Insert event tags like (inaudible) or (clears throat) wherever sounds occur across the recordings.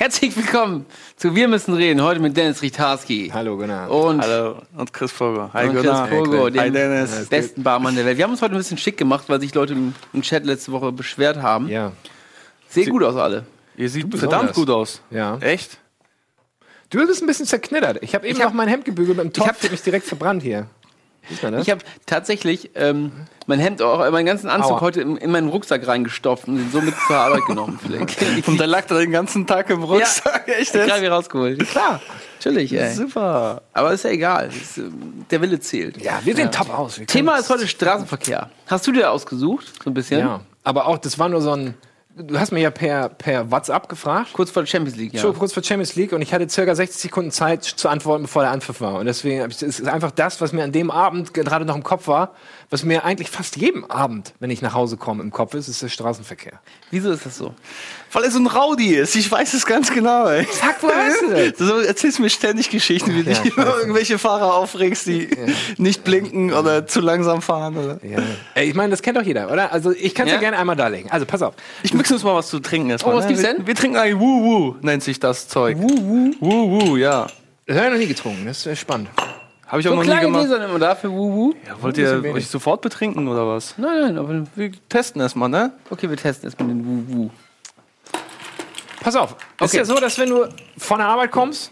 Herzlich willkommen zu Wir müssen reden. Heute mit Dennis Richtarski. Hallo, Gunnar. Und, Hallo und Chris Vogel. Hi und Chris Gunnar. Pogo, Hi dem Dennis. besten Barmann der Welt. Wir haben uns heute ein bisschen schick gemacht, weil sich Leute im, im Chat letzte Woche beschwert haben. Ja. Sehen gut aus alle. Ihr seht verdammt gut aus. Ja. Echt? Du bist ein bisschen zerknittert. Ich habe eben Ich hab- noch mein Hemd gebügelt mit dem Topf. hab- Ich habe mich direkt verbrannt hier. Das? Ich habe tatsächlich ähm, mein Hemd, auch meinen ganzen Anzug Aua. heute in, in meinen Rucksack reingestopft und ihn somit zur Arbeit genommen. (laughs) Und der lag da den ganzen Tag im Rucksack. Echt Gerade jetzt? wieder rausgeholt. Klar, natürlich, ey. Super. Aber ist ja egal. Ist, ähm, der Wille zählt. ja, wir sehen top aus. Wir Thema ist heute Straßenverkehr. Hast du dir ausgesucht? So ein bisschen? Ja. Aber auch, das war nur so ein. Du hast mir ja per, per WhatsApp gefragt. Kurz vor der Champions League, ja. So kurz vor Champions League und ich hatte circa 60 Sekunden Zeit zu antworten, bevor der Anpfiff war. Und deswegen ich, es ist einfach das, was mir an dem Abend gerade noch im Kopf war, was mir eigentlich fast jeden Abend, wenn ich nach Hause komme, im Kopf ist, ist der Straßenverkehr. Wieso ist das so? Weil er so ein Rowdy ist. Ich weiß es ganz genau. Ey. Sag, wo hast du das? (laughs) Du erzählst mir ständig Geschichten, wie du Ja, dich ich über irgendwelche Fahrer aufregst, die nicht blinken oder zu langsam fahren. Oder? Ja. Ey, Ich meine, das kennt doch jeder, oder? Also ich kann es ja? Ja? gerne einmal darlegen. Also pass auf. Ich mix uns mal was zu trinken erstmal. Oh, was ne? gibt's wir, denn? Wir trinken ein Woo-Woo, nennt sich das Zeug. Woo-Woo? Woo-Woo, ja. Das habe ich noch nie getrunken, das ist spannend. Habe ich auch So noch nie kleine gemacht. Gläser immer dafür, wuhu. Ja, wollt ihr wenig. euch sofort betrinken oder was? Nein, nein, aber Wir testen erstmal, ne? okay, wir testen erstmal den wuhu. Pass auf. Es ist Okay. ja so, dass wenn du von der Arbeit kommst,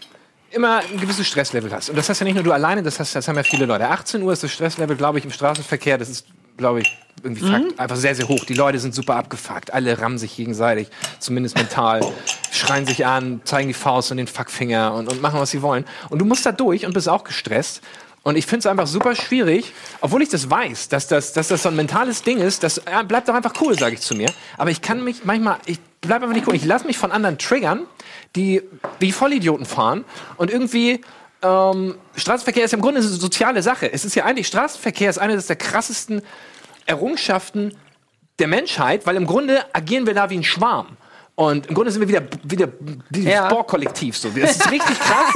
immer ein gewisses Stresslevel hast. Und das hast ja nicht nur du alleine, das, hast, das haben ja viele Leute. 18 Uhr ist das Stresslevel, glaube ich, im Straßenverkehr, das ist, glaube ich, irgendwie Fakt, einfach sehr, sehr hoch. Die Leute sind super abgefuckt. Alle rammen sich gegenseitig, zumindest mental, schreien sich an, zeigen die Faust und den Fuckfinger und, und machen, was sie wollen. Und du musst da durch und bist auch gestresst. Und ich finde es einfach super schwierig, obwohl ich das weiß, dass das, dass das so ein mentales Ding ist, das äh, bleibt doch einfach cool, sage ich zu mir. Aber ich kann mich manchmal, ich bleibe einfach nicht cool. Ich lasse mich von anderen triggern, die wie Vollidioten fahren und irgendwie ähm, Straßenverkehr ist ja im Grunde eine soziale Sache. Es ist ja eigentlich, Straßenverkehr ist eine der krassesten Errungenschaften der Menschheit, weil im Grunde agieren wir da wie ein Schwarm. Und im Grunde sind wir wieder, wieder dieses Ja. Borg-Kollektiv. So. Das ist richtig krass,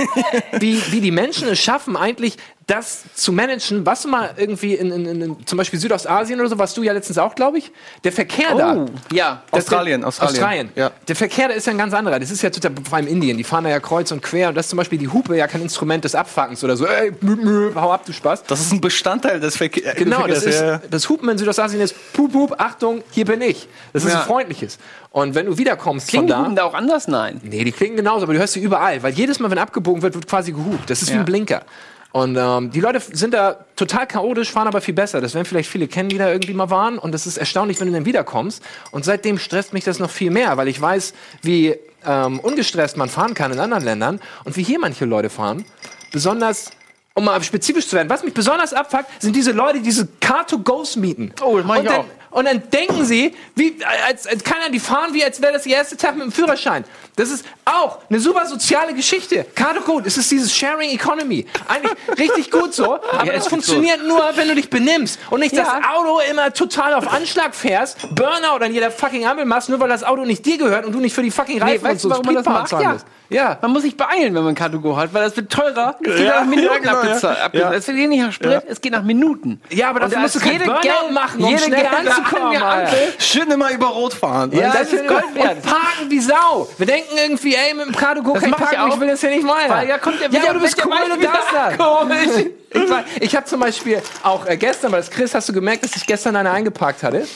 (laughs) wie, wie die Menschen es schaffen, eigentlich das zu managen, was du mal irgendwie in, in, in, in zum Beispiel Südostasien oder so, was du ja letztens auch, glaube ich, der Verkehr da. Oh, ja. Das- Australien, der, Australien. Australien. Ja. Der Verkehr, der ist ja ein ganz anderer. Das ist ja total, vor allem Indien. Die fahren da ja kreuz und quer. Und das ist zum Beispiel die Hupe ja kein Instrument des Abfuckens oder so. Ey, mü, mü, hau ab, du Spaß. Das ist ein Bestandteil des Verkehrs. Genau, das, ist, ja. das Hupen in Südostasien ist Pup, Pup, Achtung, hier bin ich. Das ist Ja. ein freundliches. Und wenn du wiederkommst Klingen die von Hupen da. da auch anders? Nein. Nee, die klingen genauso, aber du hörst sie überall. Weil jedes Mal, wenn abgebogen wird, wird quasi gehupt. Das ist wie Ja. ein Blinker. Und ähm, die Leute sind da total chaotisch, fahren aber viel besser. Das werden vielleicht viele kennen, die da irgendwie mal waren. Und das ist erstaunlich, wenn du dann wiederkommst. Und seitdem stresst mich das noch viel mehr, weil ich weiß, wie ähm, ungestresst man fahren kann in anderen Ländern und wie hier manche Leute fahren. Besonders, um mal spezifisch zu werden, was mich besonders abfuckt, sind diese Leute, die diese Car-to-Goes mieten. Oh, das mach ich und dann, auch. Und dann denken sie, wie, als, als keiner, die fahren wie, als wäre das ihr erster Tag mit dem Führerschein. Das ist auch eine super soziale Geschichte. Karte gut, es ist dieses Sharing Economy. Eigentlich (laughs) richtig gut so, aber Ja, es funktioniert nur, wenn du dich benimmst und nicht das Ja. Auto immer total auf Anschlag fährst, Burnout an jeder fucking Ampel machst, nur weil das Auto nicht dir gehört und du nicht für die fucking Reifen weißt du, und so warum man das macht? Ja. Ja. Man muss sich beeilen, wenn man Car2Go hat, weil das wird teurer. Es geht nach Minuten ja, genau, abgezahlt. Es geht nicht nach Sprit, es geht nach Minuten. Ja, aber dafür musst du jede Burnout machen, um jede schnell gelbe Alter. Schön immer über Rot fahren. Ja, das das ist Gold wert. Und parken wie Sau. Wir denken irgendwie, ey, mit dem kein mach ich parken, auch. ich will das ja nicht mal. Weil ja kommt der ja, aber du bist cool, darfst das. wieder (laughs) Ich, war- ich habe zum Beispiel auch äh, gestern, weil das Chris, hast du gemerkt, dass ich gestern eine eingeparkt hatte?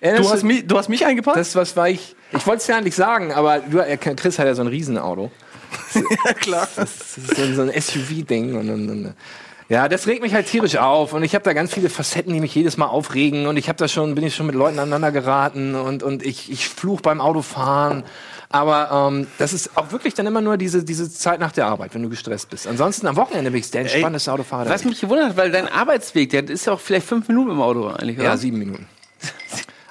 Erinnerst Du hast, mich, du hast mich eingepackt? Das, was war ich, ich wollte es ja nicht sagen, aber du, äh, Chris hat ja so ein Riesenauto. (laughs) ja, klar. Das ist so, so ein SUV-Ding. Und, und, und, ja, das regt mich halt tierisch auf. Und ich habe da ganz viele Facetten, die mich jedes Mal aufregen. Und ich habe da schon, bin ich schon mit Leuten aneinander geraten und, und ich, ich fluch beim Autofahren. Aber ähm, das ist auch wirklich dann immer nur diese, diese Zeit nach der Arbeit, wenn du gestresst bist. Ansonsten am Wochenende bin ich der entspannteste Autofahrer. Was mich gewundert hat, weil dein Arbeitsweg, der ist ja auch vielleicht fünf Minuten im Auto eigentlich, oder? Ja, sieben Minuten.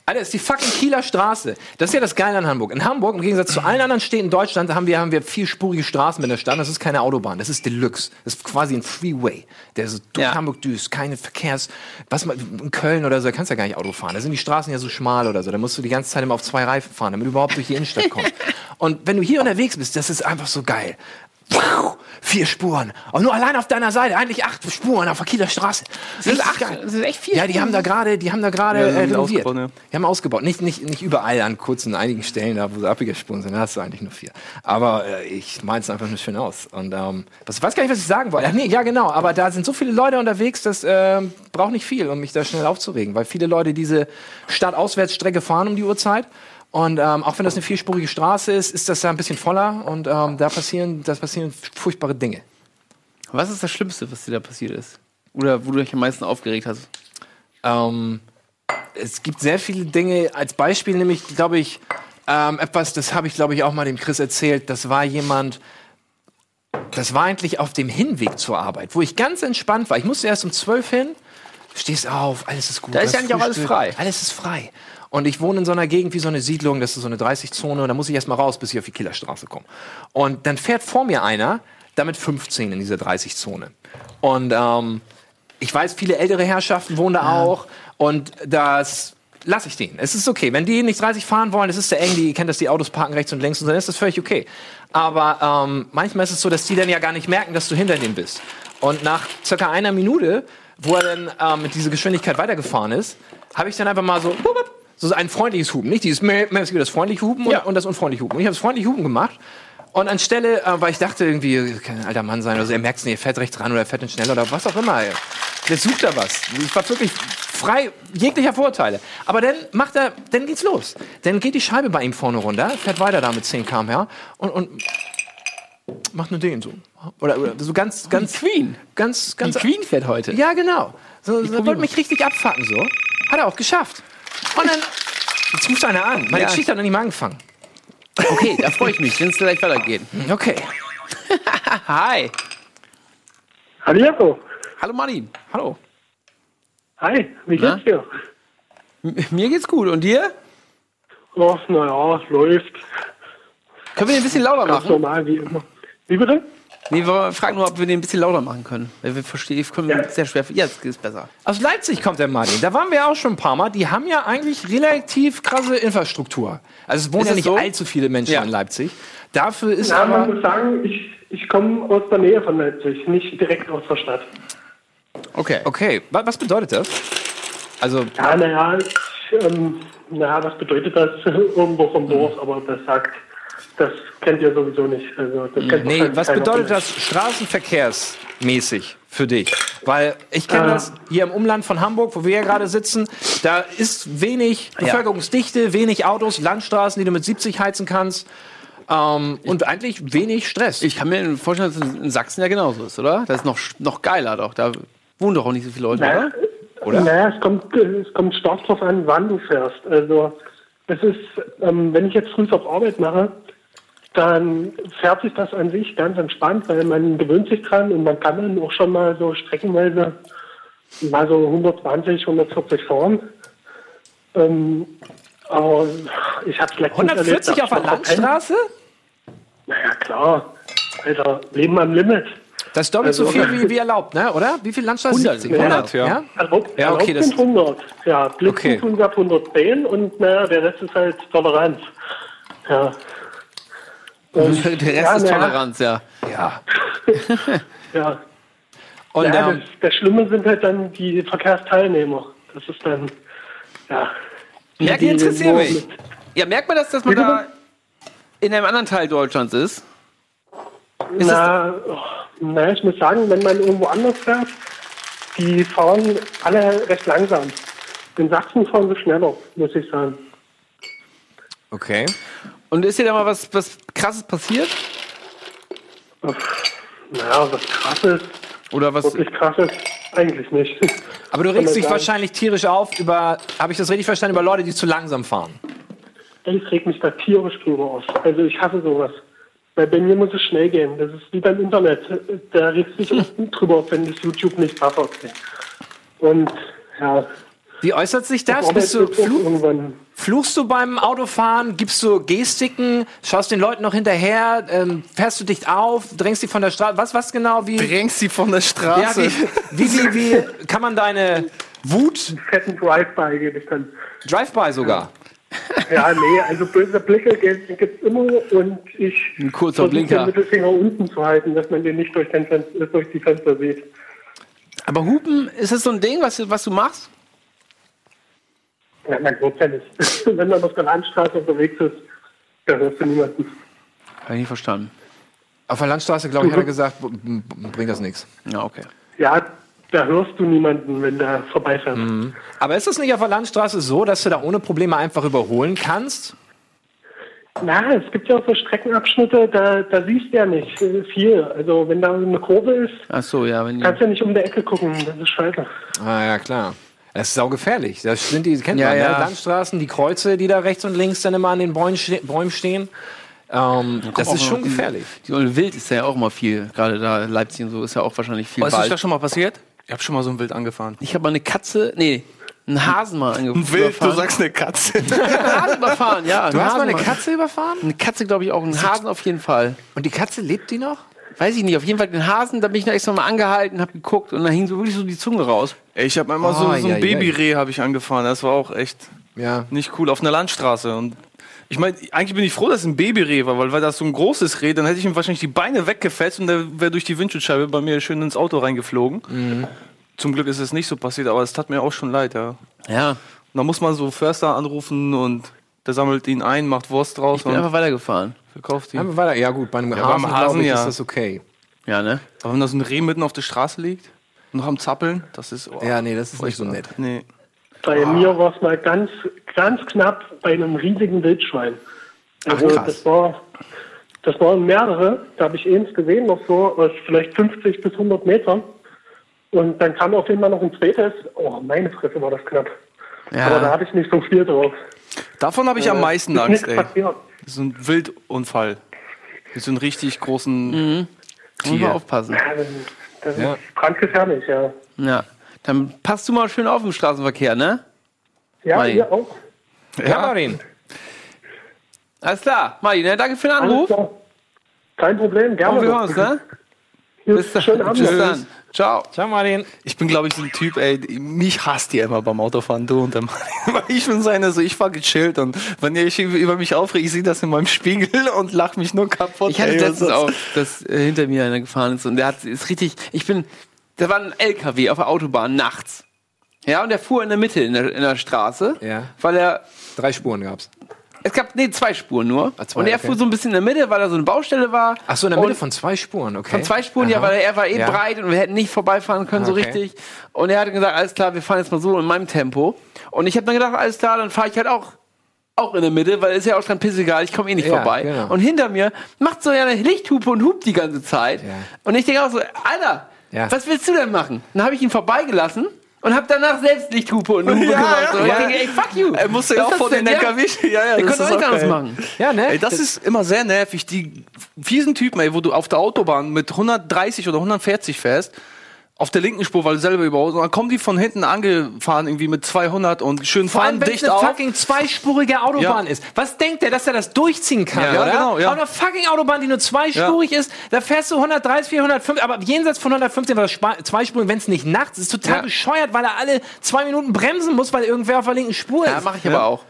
Alter, das ist die fucking Kieler Straße. Das ist ja das Geile an Hamburg. In Hamburg, im Gegensatz zu allen anderen Städten in Deutschland, haben wir, haben wir vierspurige Straßen mit der Stadt. Das ist keine Autobahn. Das ist Deluxe. Das ist quasi ein Freeway. Der so durch Ja. Hamburg düst. Keine Verkehrs... Was man, in Köln oder so, da kannst du ja gar nicht Auto fahren. Da sind die Straßen ja so schmal oder so. Da musst du die ganze Zeit immer auf zwei Reifen fahren, damit du überhaupt durch die Innenstadt kommst. (laughs) Und wenn du hier unterwegs bist, das ist einfach so geil. Vier Spuren. Und nur allein auf deiner Seite, eigentlich acht Spuren auf der Kieler Straße. Das ist Echt? acht. Das ist echt viel. Ja, die haben da gerade, die haben da gerade Ja, äh, die haben renoviert. ausgebaut, ja. Die haben ausgebaut. Nicht, nicht, nicht überall an kurzen, einigen Stellen, da wo so Abbiegerspuren sind, da hast du eigentlich nur vier. Aber äh, ich meine es einfach nur schön aus. Und ähm, was, ich weiß gar nicht, was ich sagen wollte. Ach, nee, ja, genau. Aber da sind so viele Leute unterwegs, das ähm, braucht nicht viel, um mich da schnell aufzuregen. Weil viele Leute diese Stadt-Auswärtsstrecke fahren um die Uhrzeit. Und ähm, auch wenn das eine vierspurige Straße ist, ist das da ein bisschen voller und ähm, da passieren, das passieren furchtbare Dinge. Was ist das Schlimmste, was dir da passiert ist? Oder wo du dich am meisten aufgeregt hast? Ähm, es gibt sehr viele Dinge. Als Beispiel nämlich, glaube ich, ähm, etwas, das habe ich, glaube ich, auch mal dem Chris erzählt. Das war jemand, das war eigentlich auf dem Hinweg zur Arbeit, wo ich ganz entspannt war. Ich musste erst um 12 hin, stehst auf, alles ist gut. Da ist ja eigentlich auch alles frei. Alles ist frei. Und ich wohne in so einer Gegend wie so eine Siedlung, das ist so eine 30-Zone, und da muss ich erst mal raus, bis ich auf die Kieler Straße komme. Und dann fährt vor mir einer, damit 15 in dieser 30-Zone. Und ähm, ich weiß, viele ältere Herrschaften wohnen da auch. Und das lasse ich denen. Es ist okay. Wenn die nicht 30 fahren wollen, das ist sehr eng, die kennt das, die Autos parken rechts und links und dann ist das völlig okay. Aber ähm, manchmal ist es so, dass die dann ja gar nicht merken, dass du hinter denen bist. Und nach circa einer Minute, wo er dann ähm, mit dieser Geschwindigkeit weitergefahren ist, habe ich dann einfach mal so, so ein freundliches Hupen. Nicht dieses Mäh, Mäh, es gibt das freundliche Hupen und, Ja. und das unfreundliche Hupen. Und ich habe das freundliche Hupen gemacht. Und anstelle, äh, weil ich dachte irgendwie, kann ein alter Mann sein oder so, er merkt es nicht, er fährt rechts ran oder er fährt nicht schnell oder was auch immer. Jetzt sucht er was. Ich war wirklich frei jeglicher Vorteile. Aber dann macht er, dann geht's los. Dann geht die Scheibe bei ihm vorne runter, fährt weiter da mit 10 km/h und, und macht nur den so. Oder, oder so ganz, ganz, Queen. ganz, Die ganz. Queen fährt heute. Ja, genau. So, so wollte mich richtig abfacken so. Hat er auch geschafft. Und dann, jetzt ruft einer an. Meine Ja. Geschichte hat noch nicht mal angefangen. Okay, da freue ich mich, wenn es gleich weitergeht. Okay. (laughs) Hi. Hallihallo. Hallo Martin. Hallo. Hi, wie Na? geht's dir? M mir geht's gut. Und dir? Oh, naja, läuft. Können wir den ein bisschen lauter Ganz machen? normal, wie immer. Wie bitte? Nee, wir fragen nur, ob wir den ein bisschen lauter machen können. Weil wir verstehen, können Ja. sehr schwer. Jetzt ist besser. Aus Leipzig kommt der Martin. Da waren wir auch schon ein paar Mal. Die haben ja eigentlich relativ krasse Infrastruktur. Also es wohnen Ist ja es nicht so? allzu viele Menschen Ja. in Leipzig. Dafür ist Ja, man aber... muss sagen, ich, ich komme aus der Nähe von Leipzig, nicht direkt aus der Stadt. Okay. Okay, wa- was bedeutet das? Also, Ja, naja, ich, ähm, naja, was bedeutet das (laughs) irgendwo vom Dorf? Aber das sagt, das kennt ihr sowieso nicht. Also, das kennt nee, was bedeutet das straßenverkehrsmäßig für dich? Weil ich kenne Äh. das hier im Umland von Hamburg, wo wir ja gerade sitzen. Da ist wenig Bevölkerungsdichte, wenig Autos, Landstraßen, die du mit 70 heizen kannst. Ähm, und eigentlich wenig Stress. Ich kann mir vorstellen, dass es in Sachsen ja genauso ist, oder? Das ist noch, noch geiler doch. Da wohnen doch auch nicht so viele Leute, Naja, oder? Oder? Naja, es kommt, es kommt stark drauf an, wann du fährst. Also, es ist, ähm, wenn ich jetzt früh auf Arbeit mache, dann fährt sich das an sich ganz entspannt, weil man gewöhnt sich dran und man kann dann auch schon mal so streckenweise mal so 120, 140 fahren. Ähm, aber ich habe letztens 140 erlebt, auf der Landstraße? Naja, klar. Alter, Leben am Limit. Das ist doppelt so Also- viel (laughs) wie, wie erlaubt, ne? Oder? Wie viel Landstraße? 100, 70? 100, ja. Erlaubt, Ja, okay, erlaubt das- sind 100. Ja, Blitzen Okay. tun wir ab 110 und naja, der Rest ist halt Toleranz. Ja. Und, Der Rest ja, ist Toleranz, ja. Ja. (laughs) Ja. Und ja, ähm, das, das Schlimme sind halt dann die Verkehrsteilnehmer. Das ist dann, ja. Die interessieren nur mich. Ja, merkt man das, dass man da in einem anderen Teil Deutschlands ist? Ist Na, oh, na, ich muss sagen, wenn man irgendwo anders fährt, die fahren alle recht langsam. In Sachsen fahren sie schneller, muss ich sagen. okay. Und ist dir da mal was, was krasses passiert? Naja, was krasses, Oder was? wirklich krasses, eigentlich nicht. Aber du regst dich sagen. wahrscheinlich tierisch auf über, habe ich das richtig verstanden, über Leute, die zu langsam fahren. Ich reg mich da tierisch drüber auf. Also ich hasse sowas. Weil bei mir muss es schnell gehen. Das ist wie beim Internet. Da regst du dich (laughs) auch drüber auf, wenn das YouTube nicht buffert. Und ja, Wie äußert sich das? Bist du, fluch, fluchst du beim Autofahren? Gibst du Gestiken? Schaust den Leuten noch hinterher? Ähm, fährst du dich auf? Drängst dich von der Straße? Was, was genau? Wie, Drängst sie von der ja, Straße. wie, wie, wie, wie kann man deine Wut fetten Drive-By gebe ich dann. Drive-by sogar? Ja, nee, also böse Blicke gibt es immer und ich Ein kurzer versuche Blinker. den Mittelfinger unten zu halten, dass man den nicht durch, den Fen äh, durch die Fenster sieht. Aber Hupen, ist das so ein Ding, was, du- was du machst? Ja, man glaubt ja nicht. Wenn man auf der Landstraße unterwegs ist, da hörst du niemanden. Habe ich nicht verstanden. Auf der Landstraße, glaube ich, hat er gesagt, b- b- bringt das nichts. Ja, okay. Ja, da hörst du niemanden, wenn der vorbeifährt. Aber ist es nicht auf der Landstraße so, dass du da ohne Probleme einfach überholen kannst? Na, es gibt ja auch so Streckenabschnitte, da, da siehst du ja nicht viel. Also wenn da eine Kurve ist, Ach so, ja, wenn die, kannst du ja nicht um die Ecke gucken. Das ist scheiße. Ah ja, klar. Das ist saugefährlich. Das sind die, kennt Ja, man, ja. Ne? Landstraßen, die Kreuze, die da rechts und links dann immer an den Bäumen, ste Bäumen stehen. Ähm, das ist schon die- gefährlich. Die Olle Wild ist ja auch immer viel, gerade da Leipzig und so ist ja auch wahrscheinlich viel Weißt du, was Wald. da schon mal passiert? Ich habe schon mal so ein Wild angefahren. Ich habe mal eine Katze, nee, einen Hasen mal angefahren. Ein Wild, du sagst eine Katze. (laughs) einen Hasen überfahren, ja. Du hast mal eine Katze überfahren? Eine Katze, glaube ich, auch. Einen Hasen auf jeden Fall. Und die Katze lebt die noch? Weiß ich nicht, auf jeden Fall den Hasen, da bin ich noch extra mal angehalten, habe geguckt und da hing so wirklich so die Zunge raus. Ey, ich habe einmal so, Ah, so ja, ein ja. Babyreh habe ich angefahren. Das war auch echt Ja. nicht cool auf einer Landstraße. Und ich meine, eigentlich bin ich froh, dass es ein Babyreh war, weil, weil das so ein großes Reh, dann hätte ich ihm wahrscheinlich die Beine weggefetzt und der wäre durch die Windschutzscheibe bei mir schön ins Auto reingeflogen. Mhm. Zum Glück ist es nicht so passiert, aber es tat mir auch schon leid, ja. Ja, Und da muss man so Förster anrufen und der sammelt ihn ein, macht Wurst draus ich bin und einfach weitergefahren. verkauft ihn. Haben wir weiter. Ja gut, bei einem Ja, Hasen, beim Hasen, ich, ja. ist das okay. Ja, ne? Aber wenn da so ein Reh mitten auf der Straße liegt, noch am Zappeln, das ist... Oh, Ja, nee, das ist nicht so nett. Nee. Bei mir war es mal ganz, ganz knapp bei einem riesigen Wildschwein. Also krass. das war, das waren mehrere. Da habe ich eins gesehen, noch so aus vielleicht 50 bis 100 Metern. Und dann kam auf einmal noch ein zweites. Oh, meine Fresse war das knapp. Ja. Aber da hatte ich nicht so viel drauf. Davon habe ich am meisten Ist Angst, ey. passiert. Das ist ein Wildunfall. Mit so einem richtig großen Muss man Tier. aufpassen. Ja, das- Das Ja. ist brandgefährlich, ja. Ja. Dann passt du mal schön auf im Straßenverkehr, ne? Ja, Martin. ihr auch. Ja, Marin. Alles klar. Martin, ne? danke für den Anruf. Kein Problem, gerne. Und wir hören uns, ne? Bis dann. Schönen Abend. Bis dann. Ciao. Ciao, Marin. Ich bin, glaube ich, so ein Typ, ey, mich hasst ihr immer beim Autofahren, du und der Mann. (laughs) Weil Ich bin so einer, so ich fahr gechillt und wenn ihr euch über mich aufregt, ich sehe das in meinem Spiegel (laughs) und lach mich nur kaputt. Ich hatte ey, letztens was auch, das- dass äh, hinter mir einer gefahren ist und der hat ist richtig, ich bin, da war ein LKW auf der Autobahn nachts. Ja, und der fuhr in der Mitte in der, in der Straße, Ja. weil er, Drei Spuren gab's. Es gab, nee, zwei Spuren nur. Ah, zwei, und er okay. fuhr so ein bisschen in der Mitte, weil da so eine Baustelle war. Ach so, in der Mitte Und von zwei Spuren, okay. Von zwei Spuren, ja, Aha. weil er war eh Ja. breit und wir hätten nicht vorbeifahren können so Okay. richtig. Und er hatte gesagt, alles klar, wir fahren jetzt mal so in meinem Tempo. Und ich habe dann gedacht, alles klar, dann fahre ich halt auch auch in der Mitte, weil ist ja auch dran pissegal, ich komme eh nicht Ja, vorbei. genau. Und hinter mir macht so eine Lichthupe und hupt die ganze Zeit. Ja. Und ich denke auch so, Alter, Ja. was willst du denn machen? Dann habe ich ihn vorbeigelassen und habe danach selbst Lichthupe und Hupe Ja, gemacht. ja, So, ich ja. denke, ey, fuck you. Er musste ja auch vor das den? LKW. Ja, ja, das könnt ist auch anderes geil. machen. Ja, ne? Ey, das ist immer sehr nervig. Die fiesen Typen, ey, wo du auf der Autobahn mit 130 oder 140 fährst, auf der linken Spur, weil du selber überholst, und dann kommen die von hinten angefahren, irgendwie mit 200 und schön Vor allem, fahren wenn es dicht eine auf. fucking zweispurige Autobahn Ja. ist. Was denkt der, dass er das durchziehen kann, Ja, oder? genau, ja. Auf einer fucking Autobahn, die nur zweispurig ist, da fährst du 130, 450, aber jenseits von 115 war das Spa- zweispurig, wenn es nicht nachts ist, total Ja. bescheuert, weil er alle zwei Minuten bremsen muss, weil irgendwer auf der linken Spur ist. Ja, mache ich aber auch.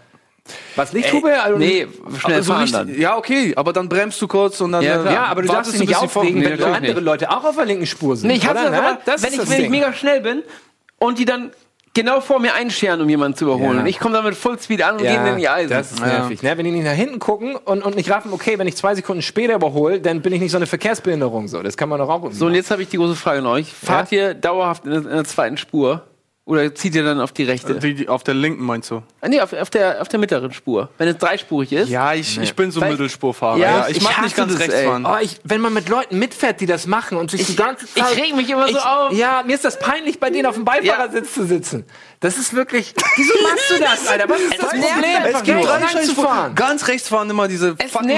Was, Lichthupe? Also, Nee, schnell Aber so fahren dann. Ja, okay, aber dann bremst du kurz und dann. Ja, äh. Ja, aber du darfst dich nicht aufregen, Nee, wenn andere nicht. Leute auch auf der linken Spur sind. Nee, ich oder? aber, das wenn, ich, wenn ich mega schnell bin und die dann genau vor mir einscheren, um jemanden zu überholen. Ja. Und ich komme dann mit Fullspeed an und gehe in die Eisen. Das ist nervig. Ne? Wenn die nicht nach hinten gucken und, und nicht raffen, okay, wenn ich zwei Sekunden später überhole, dann bin ich nicht so eine Verkehrsbehinderung. So, das kann man doch auch. so, und jetzt habe ich die große Frage an euch. Fahrt ihr dauerhaft in in der zweiten Spur? Oder zieht ihr dann auf die rechte? Die, die, auf der linken meinst du? Ah, nee, auf, auf, der, auf der mittleren Spur. Wenn es dreispurig ist. Ja, ich, ich bin so Weil- Mittelspurfahrer. Ja, Ja, ich, ich mag nicht ganz das, rechts ey. fahren. Oh, ich, wenn man mit Leuten mitfährt, die das machen und sich die ganze ich Zeit. reg mich immer so auf. Ja, mir ist das peinlich, bei denen auf dem Beifahrersitz zu sitzen. Das ist wirklich. Wieso machst du das, Alter? Was ist das Problem? Es geht nur. lang zu fahren. Ganz rechts fahren immer diese Es fucking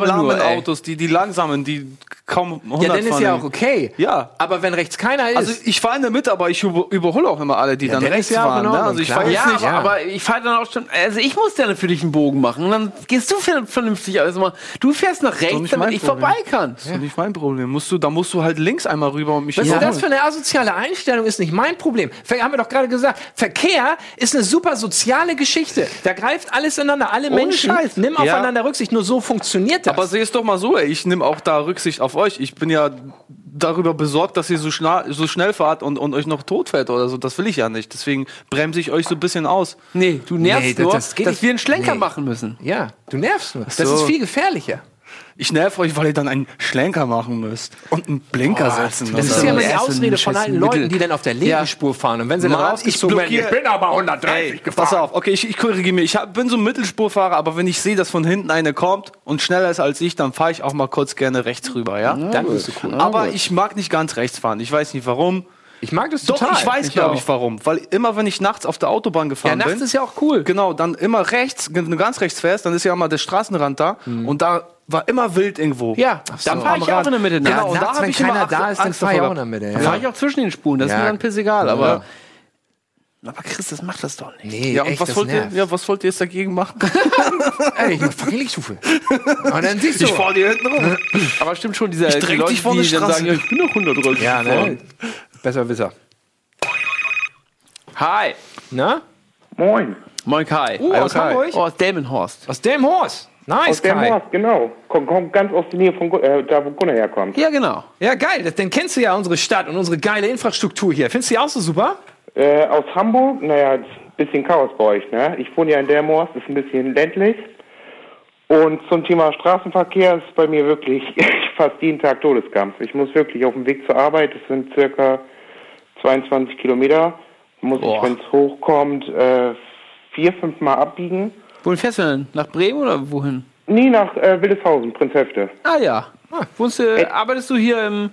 lahmen. Autos, die, die langsamen, die kaum 100 Ja, dann ist fahren. ja auch okay. Ja. Aber wenn rechts keiner ist. Also ich fahre in der Mitte, aber ich über, überhole auch immer alle, die dann dann rechts ist ja auch fahren. in Ne? Also ich klar. Ja, nicht. aber, aber ich fahre dann auch schon. Also ich muss dann für dich einen Bogen machen. Und dann gehst du ver- vernünftig alles mal. Du fährst nach rechts, damit ich Problem. vorbei kann. Das ist doch nicht mein Problem. Musst du, da musst du halt links einmal rüber und mich Was ist das für eine asoziale Einstellung? Ist nicht mein Problem. Haben wir doch gerade gesagt. Verkehr ist eine super soziale Geschichte. Da greift alles ineinander. Alle Menschen Scheiß. nehmen Ja. aufeinander Rücksicht. Nur so funktioniert das. Aber seh es doch mal so, ey. ich nehme auch da Rücksicht auf euch. Ich bin ja darüber besorgt, dass ihr so, schna- so schnell fahrt und, und euch noch tot fährt oder so. Das will ich ja nicht. Deswegen bremse ich euch so ein bisschen aus. Nee, du nervst Nee, das- nur, das geht dass nicht. wir einen Schlenker Nee. machen müssen. ja, du nervst nur. Das so. ist viel gefährlicher. Ich nerv euch, weil ihr dann einen Schlenker machen müsst und einen Blinker setzen Das müsst. ist ja immer der die erste Ausrede von allen Leuten, Mittel. die dann auf der linken Ja. Spur fahren. Und wenn sie dann rausgezogen werden, ich bin aber 130 Ey, gefahren. pass auf, okay, ich, ich korrigiere mich. Ich hab, bin so ein Mittelspurfahrer, aber wenn ich sehe, dass von hinten eine kommt und schneller ist als ich, dann fahre ich auch mal kurz gerne rechts rüber, ja? Dann bist du cool. aber ich mag nicht ganz rechts fahren. Ich weiß nicht warum. Ich mag das Doch, total. ich weiß, glaube ich, warum. Weil immer, wenn ich nachts auf der Autobahn Ja, gefahren nachts bin, ist ja auch cool. genau, dann immer rechts, wenn du ganz rechts fährst, dann ist ja immer der Straßenrand da und da war immer wild irgendwo. Ja, dann so. fahre ich auch in der Mitte. Genau, nachts. und da nachts, hab wenn ich immer keiner da ist, dann fahre ich auch in der Mitte. Da Ja. fahre ich auch zwischen den Spuren. Das ist Ja. mir dann pissegal. Aber, Ja. aber Chris, das macht das doch nicht. Nee, Ja, und echt, was das wollt, ihr, nervt. ja, was wollt ihr jetzt dagegen machen? (laughs) Ey, ich mach fucking Lichtstufe. Und dann siehst du. Ich fahr dir hinten rum. Aber stimmt schon, dieser Ich die Leute, die dann sagen, ja, ich bin doch 130 Ja, gefahren. ne? Besser Wisser. Hi. Na? Moin. Moin Kai. Uh, aus Hamburg? Oh, aus Delmenhorst. Aus dem Horst. Nice, Aus Kai. Horst, genau. Kommt, kommt ganz aus der Nähe von Gun- äh, da, wo Gunnar herkommt. Ja, genau. Ja, geil. Das, dann kennst du ja unsere Stadt und unsere geile Infrastruktur hier. Findest du die auch so super? Äh, aus Hamburg, naja, bisschen Chaos bei euch, ne? Ich wohne ja in Delmhorst, ist ein bisschen ländlich. Und zum Thema Straßenverkehr ist bei mir wirklich (laughs) fast jeden Tag Todeskampf. Ich muss wirklich auf dem Weg zur Arbeit, das sind circa 22 Kilometer, muss Boah. ich, wenn es hochkommt, äh, vier, fünf Mal abbiegen. Wohin fährst du denn? Nach Bremen oder wohin? Nie nach äh, Wildeshausen, Prinzhöfte. Ah ja. Ah, wohnst du, arbeitest du hier im,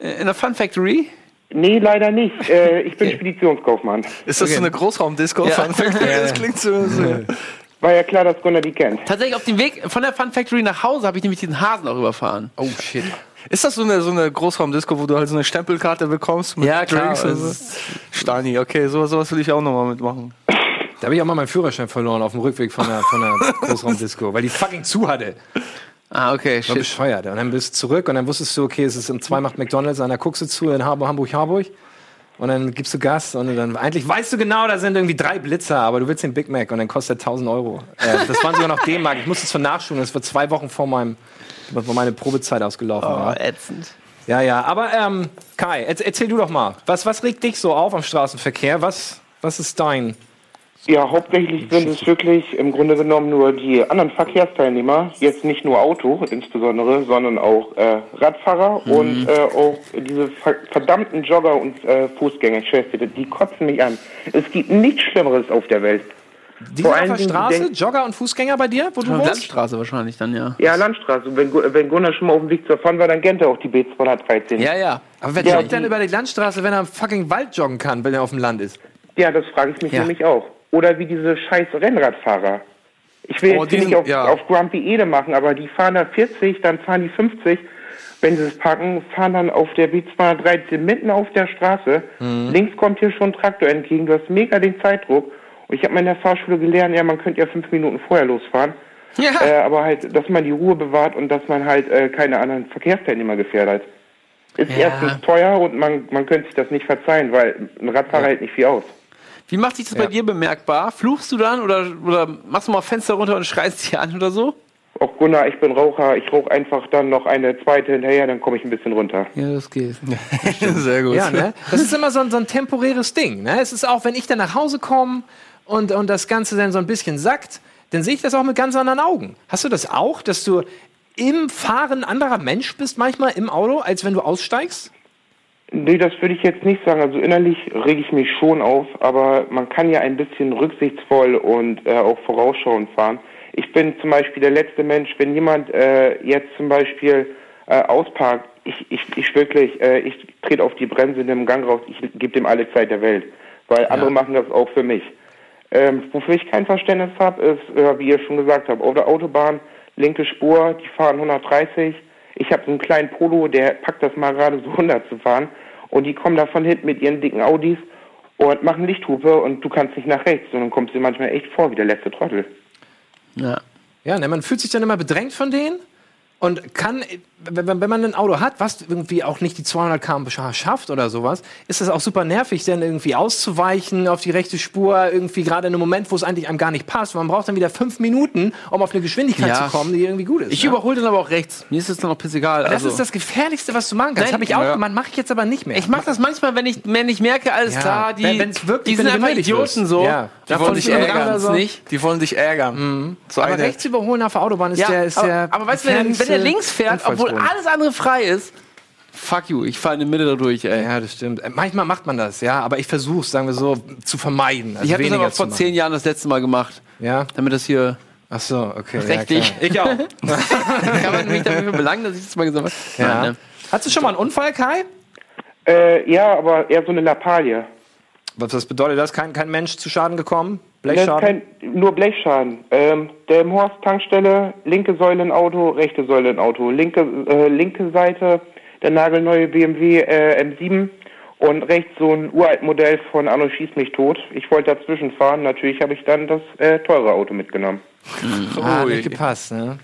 äh, in der Fun Factory? Nee, leider nicht. Äh, ich bin Speditionskaufmann. Ist das so eine Großraumdisco? Ja. Das klingt so. so. (laughs) War ja klar, dass Gunnar die kennt. Tatsächlich auf dem Weg von der Fun Factory nach Hause habe ich nämlich diesen Hasen auch überfahren. Oh, shit. Ist das so eine, so eine Großraumdisco, wo du halt so eine Stempelkarte bekommst mit Ja, klar, Drinks und es so? Stani, okay, so, sowas will ich auch nochmal mitmachen. Da habe ich auch mal meinen Führerschein verloren auf dem Rückweg von der, von der (laughs) Großraumdisco, weil die fucking zu hatte. Ah, okay, War shit. bescheuert. Und dann bist du zurück und dann wusstest du, okay, es ist um zwei macht McDonalds, an der guckst du zu in Hamburg, Hamburg, Harburg. Und dann gibst du Gas und dann, eigentlich weißt du genau, da sind irgendwie drei Blitzer, aber du willst den Big Mac und dann kostet er 1000 Euro. Äh, das waren sogar noch D-Mark. Ich musste es von nachschulen. Das war zwei Wochen vor meinem, vor meine Probezeit ausgelaufen. Oh, war. ätzend. Ja, ja. Aber ähm, Kai, erz- erzähl du doch mal. Was, was regt dich so auf am Straßenverkehr? Was, was ist dein? Ja, hauptsächlich sind es wirklich im Grunde genommen nur die anderen Verkehrsteilnehmer, jetzt nicht nur Auto insbesondere, sondern auch äh, Radfahrer und äh, auch diese ver verdammten Jogger und äh, Fußgänger, die kotzen mich an. Es gibt nichts Schlimmeres auf der Welt. Die Vor sind auf allen der Dingen Straße, denk- Jogger und Fußgänger bei dir, wo du wohnst? Landstraße wahrscheinlich dann, ja. Ja, Landstraße. Wenn, wenn Gunnar schon mal auf dem Weg zur Fahrt war, dann kennt er auch die B213. Ja, ja. Aber wer Ja, joggt denn über die Landstraße, wenn er im fucking Wald joggen kann, wenn er auf dem Land ist? Ja, das frage ich mich Ja. nämlich auch. Oder wie diese scheiß Rennradfahrer. Ich will Oh, jetzt die hier sind- nicht auf, ja. auf Grumpy Ede machen, aber die fahren da 40, dann fahren die 50. Wenn sie es packen, fahren dann auf der B213 mitten auf der Straße. Mhm. Links kommt hier schon ein Traktor entgegen. Du hast mega den Zeitdruck. Und ich habe mal in der Fahrschule gelernt, ja, man könnte ja fünf Minuten vorher losfahren. Ja. Äh, aber halt, dass man die Ruhe bewahrt und dass man halt äh, keine anderen Verkehrsteilnehmer gefährdet. Ist Ja. erstens teuer und man, man könnte sich das nicht verzeihen, weil ein Radfahrer hält nicht viel aus. Wie macht sich das bei dir bemerkbar? Fluchst du dann oder, oder machst du mal Fenster runter und schreist dich an oder so? Auch Gunnar, ich bin Raucher, ich rauche einfach dann noch eine zweite hinterher, dann komme ich ein bisschen runter. Ja, das geht. (laughs) Sehr gut. Ja, ne? Das ist immer so ein, so ein temporäres Ding. Ne? Es ist auch, wenn ich dann nach Hause komme und, und das Ganze dann so ein bisschen sackt, dann sehe ich das auch mit ganz anderen Augen. Hast du das auch, dass du im Fahren anderer Mensch bist, manchmal im Auto, als wenn du aussteigst? Nee, das würde ich jetzt nicht sagen. Also innerlich rege ich mich schon auf, aber man kann ja ein bisschen rücksichtsvoll und äh, auch vorausschauend fahren. Ich bin zum Beispiel der letzte Mensch, wenn jemand äh, jetzt zum Beispiel äh, ausparkt, ich, ich, ich wirklich, äh, ich trete auf die Bremse in dem Gang raus, ich gebe dem alle Zeit der Welt. Weil andere machen das auch für mich. Ähm, wofür ich kein Verständnis habe, ist, äh, wie ihr schon gesagt habt, auf der Autobahn, linke Spur, die fahren 130. Ich habe so einen kleinen Polo, der packt das mal gerade so (laughs) 100 zu fahren. Und die kommen da von hinten mit ihren dicken Audis und machen Lichthupe und du kannst nicht nach rechts. Und dann kommst du dir manchmal echt vor wie der letzte Trottel. Ja. Ja, ne, man fühlt sich dann immer bedrängt von denen und kann, wenn, man ein Auto hat, was irgendwie auch nicht die 200 km/h schafft oder sowas, ist das auch super nervig, dann irgendwie auszuweichen auf die rechte Spur, irgendwie gerade in einem Moment, wo es eigentlich einem gar nicht passt. Man braucht dann wieder fünf Minuten, um auf eine Geschwindigkeit Ja. zu kommen, die irgendwie gut ist. Ich ne? überhole dann aber auch rechts. Mir ist es dann auch pissegal. Das also. ist das Gefährlichste, was du machen kannst. Nein, habe ich auch ja. gemacht, mache ich jetzt aber nicht mehr. Ich mache das manchmal, wenn ich, wenn ich merke, alles Ja, klar, die, wenn- die sind einfach Idioten wirst. so. Ja. Die Davon wollen dich ärgern. uns nicht. Die wollen dich ärgern. So aber eine. rechts überholen auf der Autobahn ist Ja, der, ist aber, der aber weißt du, wenn, wenn er links fährt, obwohl alles andere frei ist, fuck you, ich fahre in der Mitte da durch, ey. Ja, das stimmt. Äh, Manchmal macht man das, ja, aber ich versuche sagen wir so, zu vermeiden. Also ich habe das aber vor zehn Jahren das letzte Mal gemacht. Ja? damit das hier Ach so, okay. rechtlich. Ja, Ich auch. (laughs) Kann man mich dafür belangen, dass ich das mal gesagt habe? ja. Nein, ne? Hattest du schon mal einen Unfall, Kai? Äh, ja, aber eher so eine Lappalie. Was, bedeutet das? Kein, kein Mensch zu Schaden gekommen? Blechschaden? kein, nur Blechschaden. Ähm, der im Horst Tankstelle, linke Säule ein Auto, rechte Säule ein Auto. Linke, äh, linke Seite der nagelneue BMW äh, M7 und rechts so ein uralt Modell von Anno Schieß mich tot. Ich wollte dazwischen fahren. Natürlich habe ich dann das äh, teure Auto mitgenommen. ah, Ui. nicht gepasst, ne?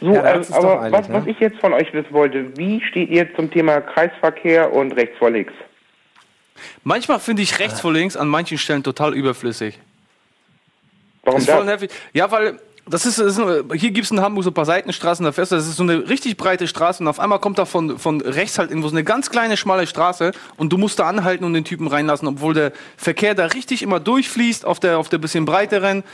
So, Ja, ähm, aber eilig, was, ne? was ich jetzt von euch wissen wollte, wie steht ihr zum Thema Kreisverkehr und rechts vor links? Manchmal finde ich rechts vor links an manchen Stellen total überflüssig. Warum ist voll nervig. Ja, weil das ist, das ist hier gibt es in Hamburg so ein paar Seitenstraßen, da fährst du, das ist so eine richtig breite Straße und auf einmal kommt da von, von rechts halt irgendwo so eine ganz kleine, schmale Straße und du musst da anhalten und den Typen reinlassen, obwohl der Verkehr da richtig immer durchfließt auf der, auf der bisschen breiteren.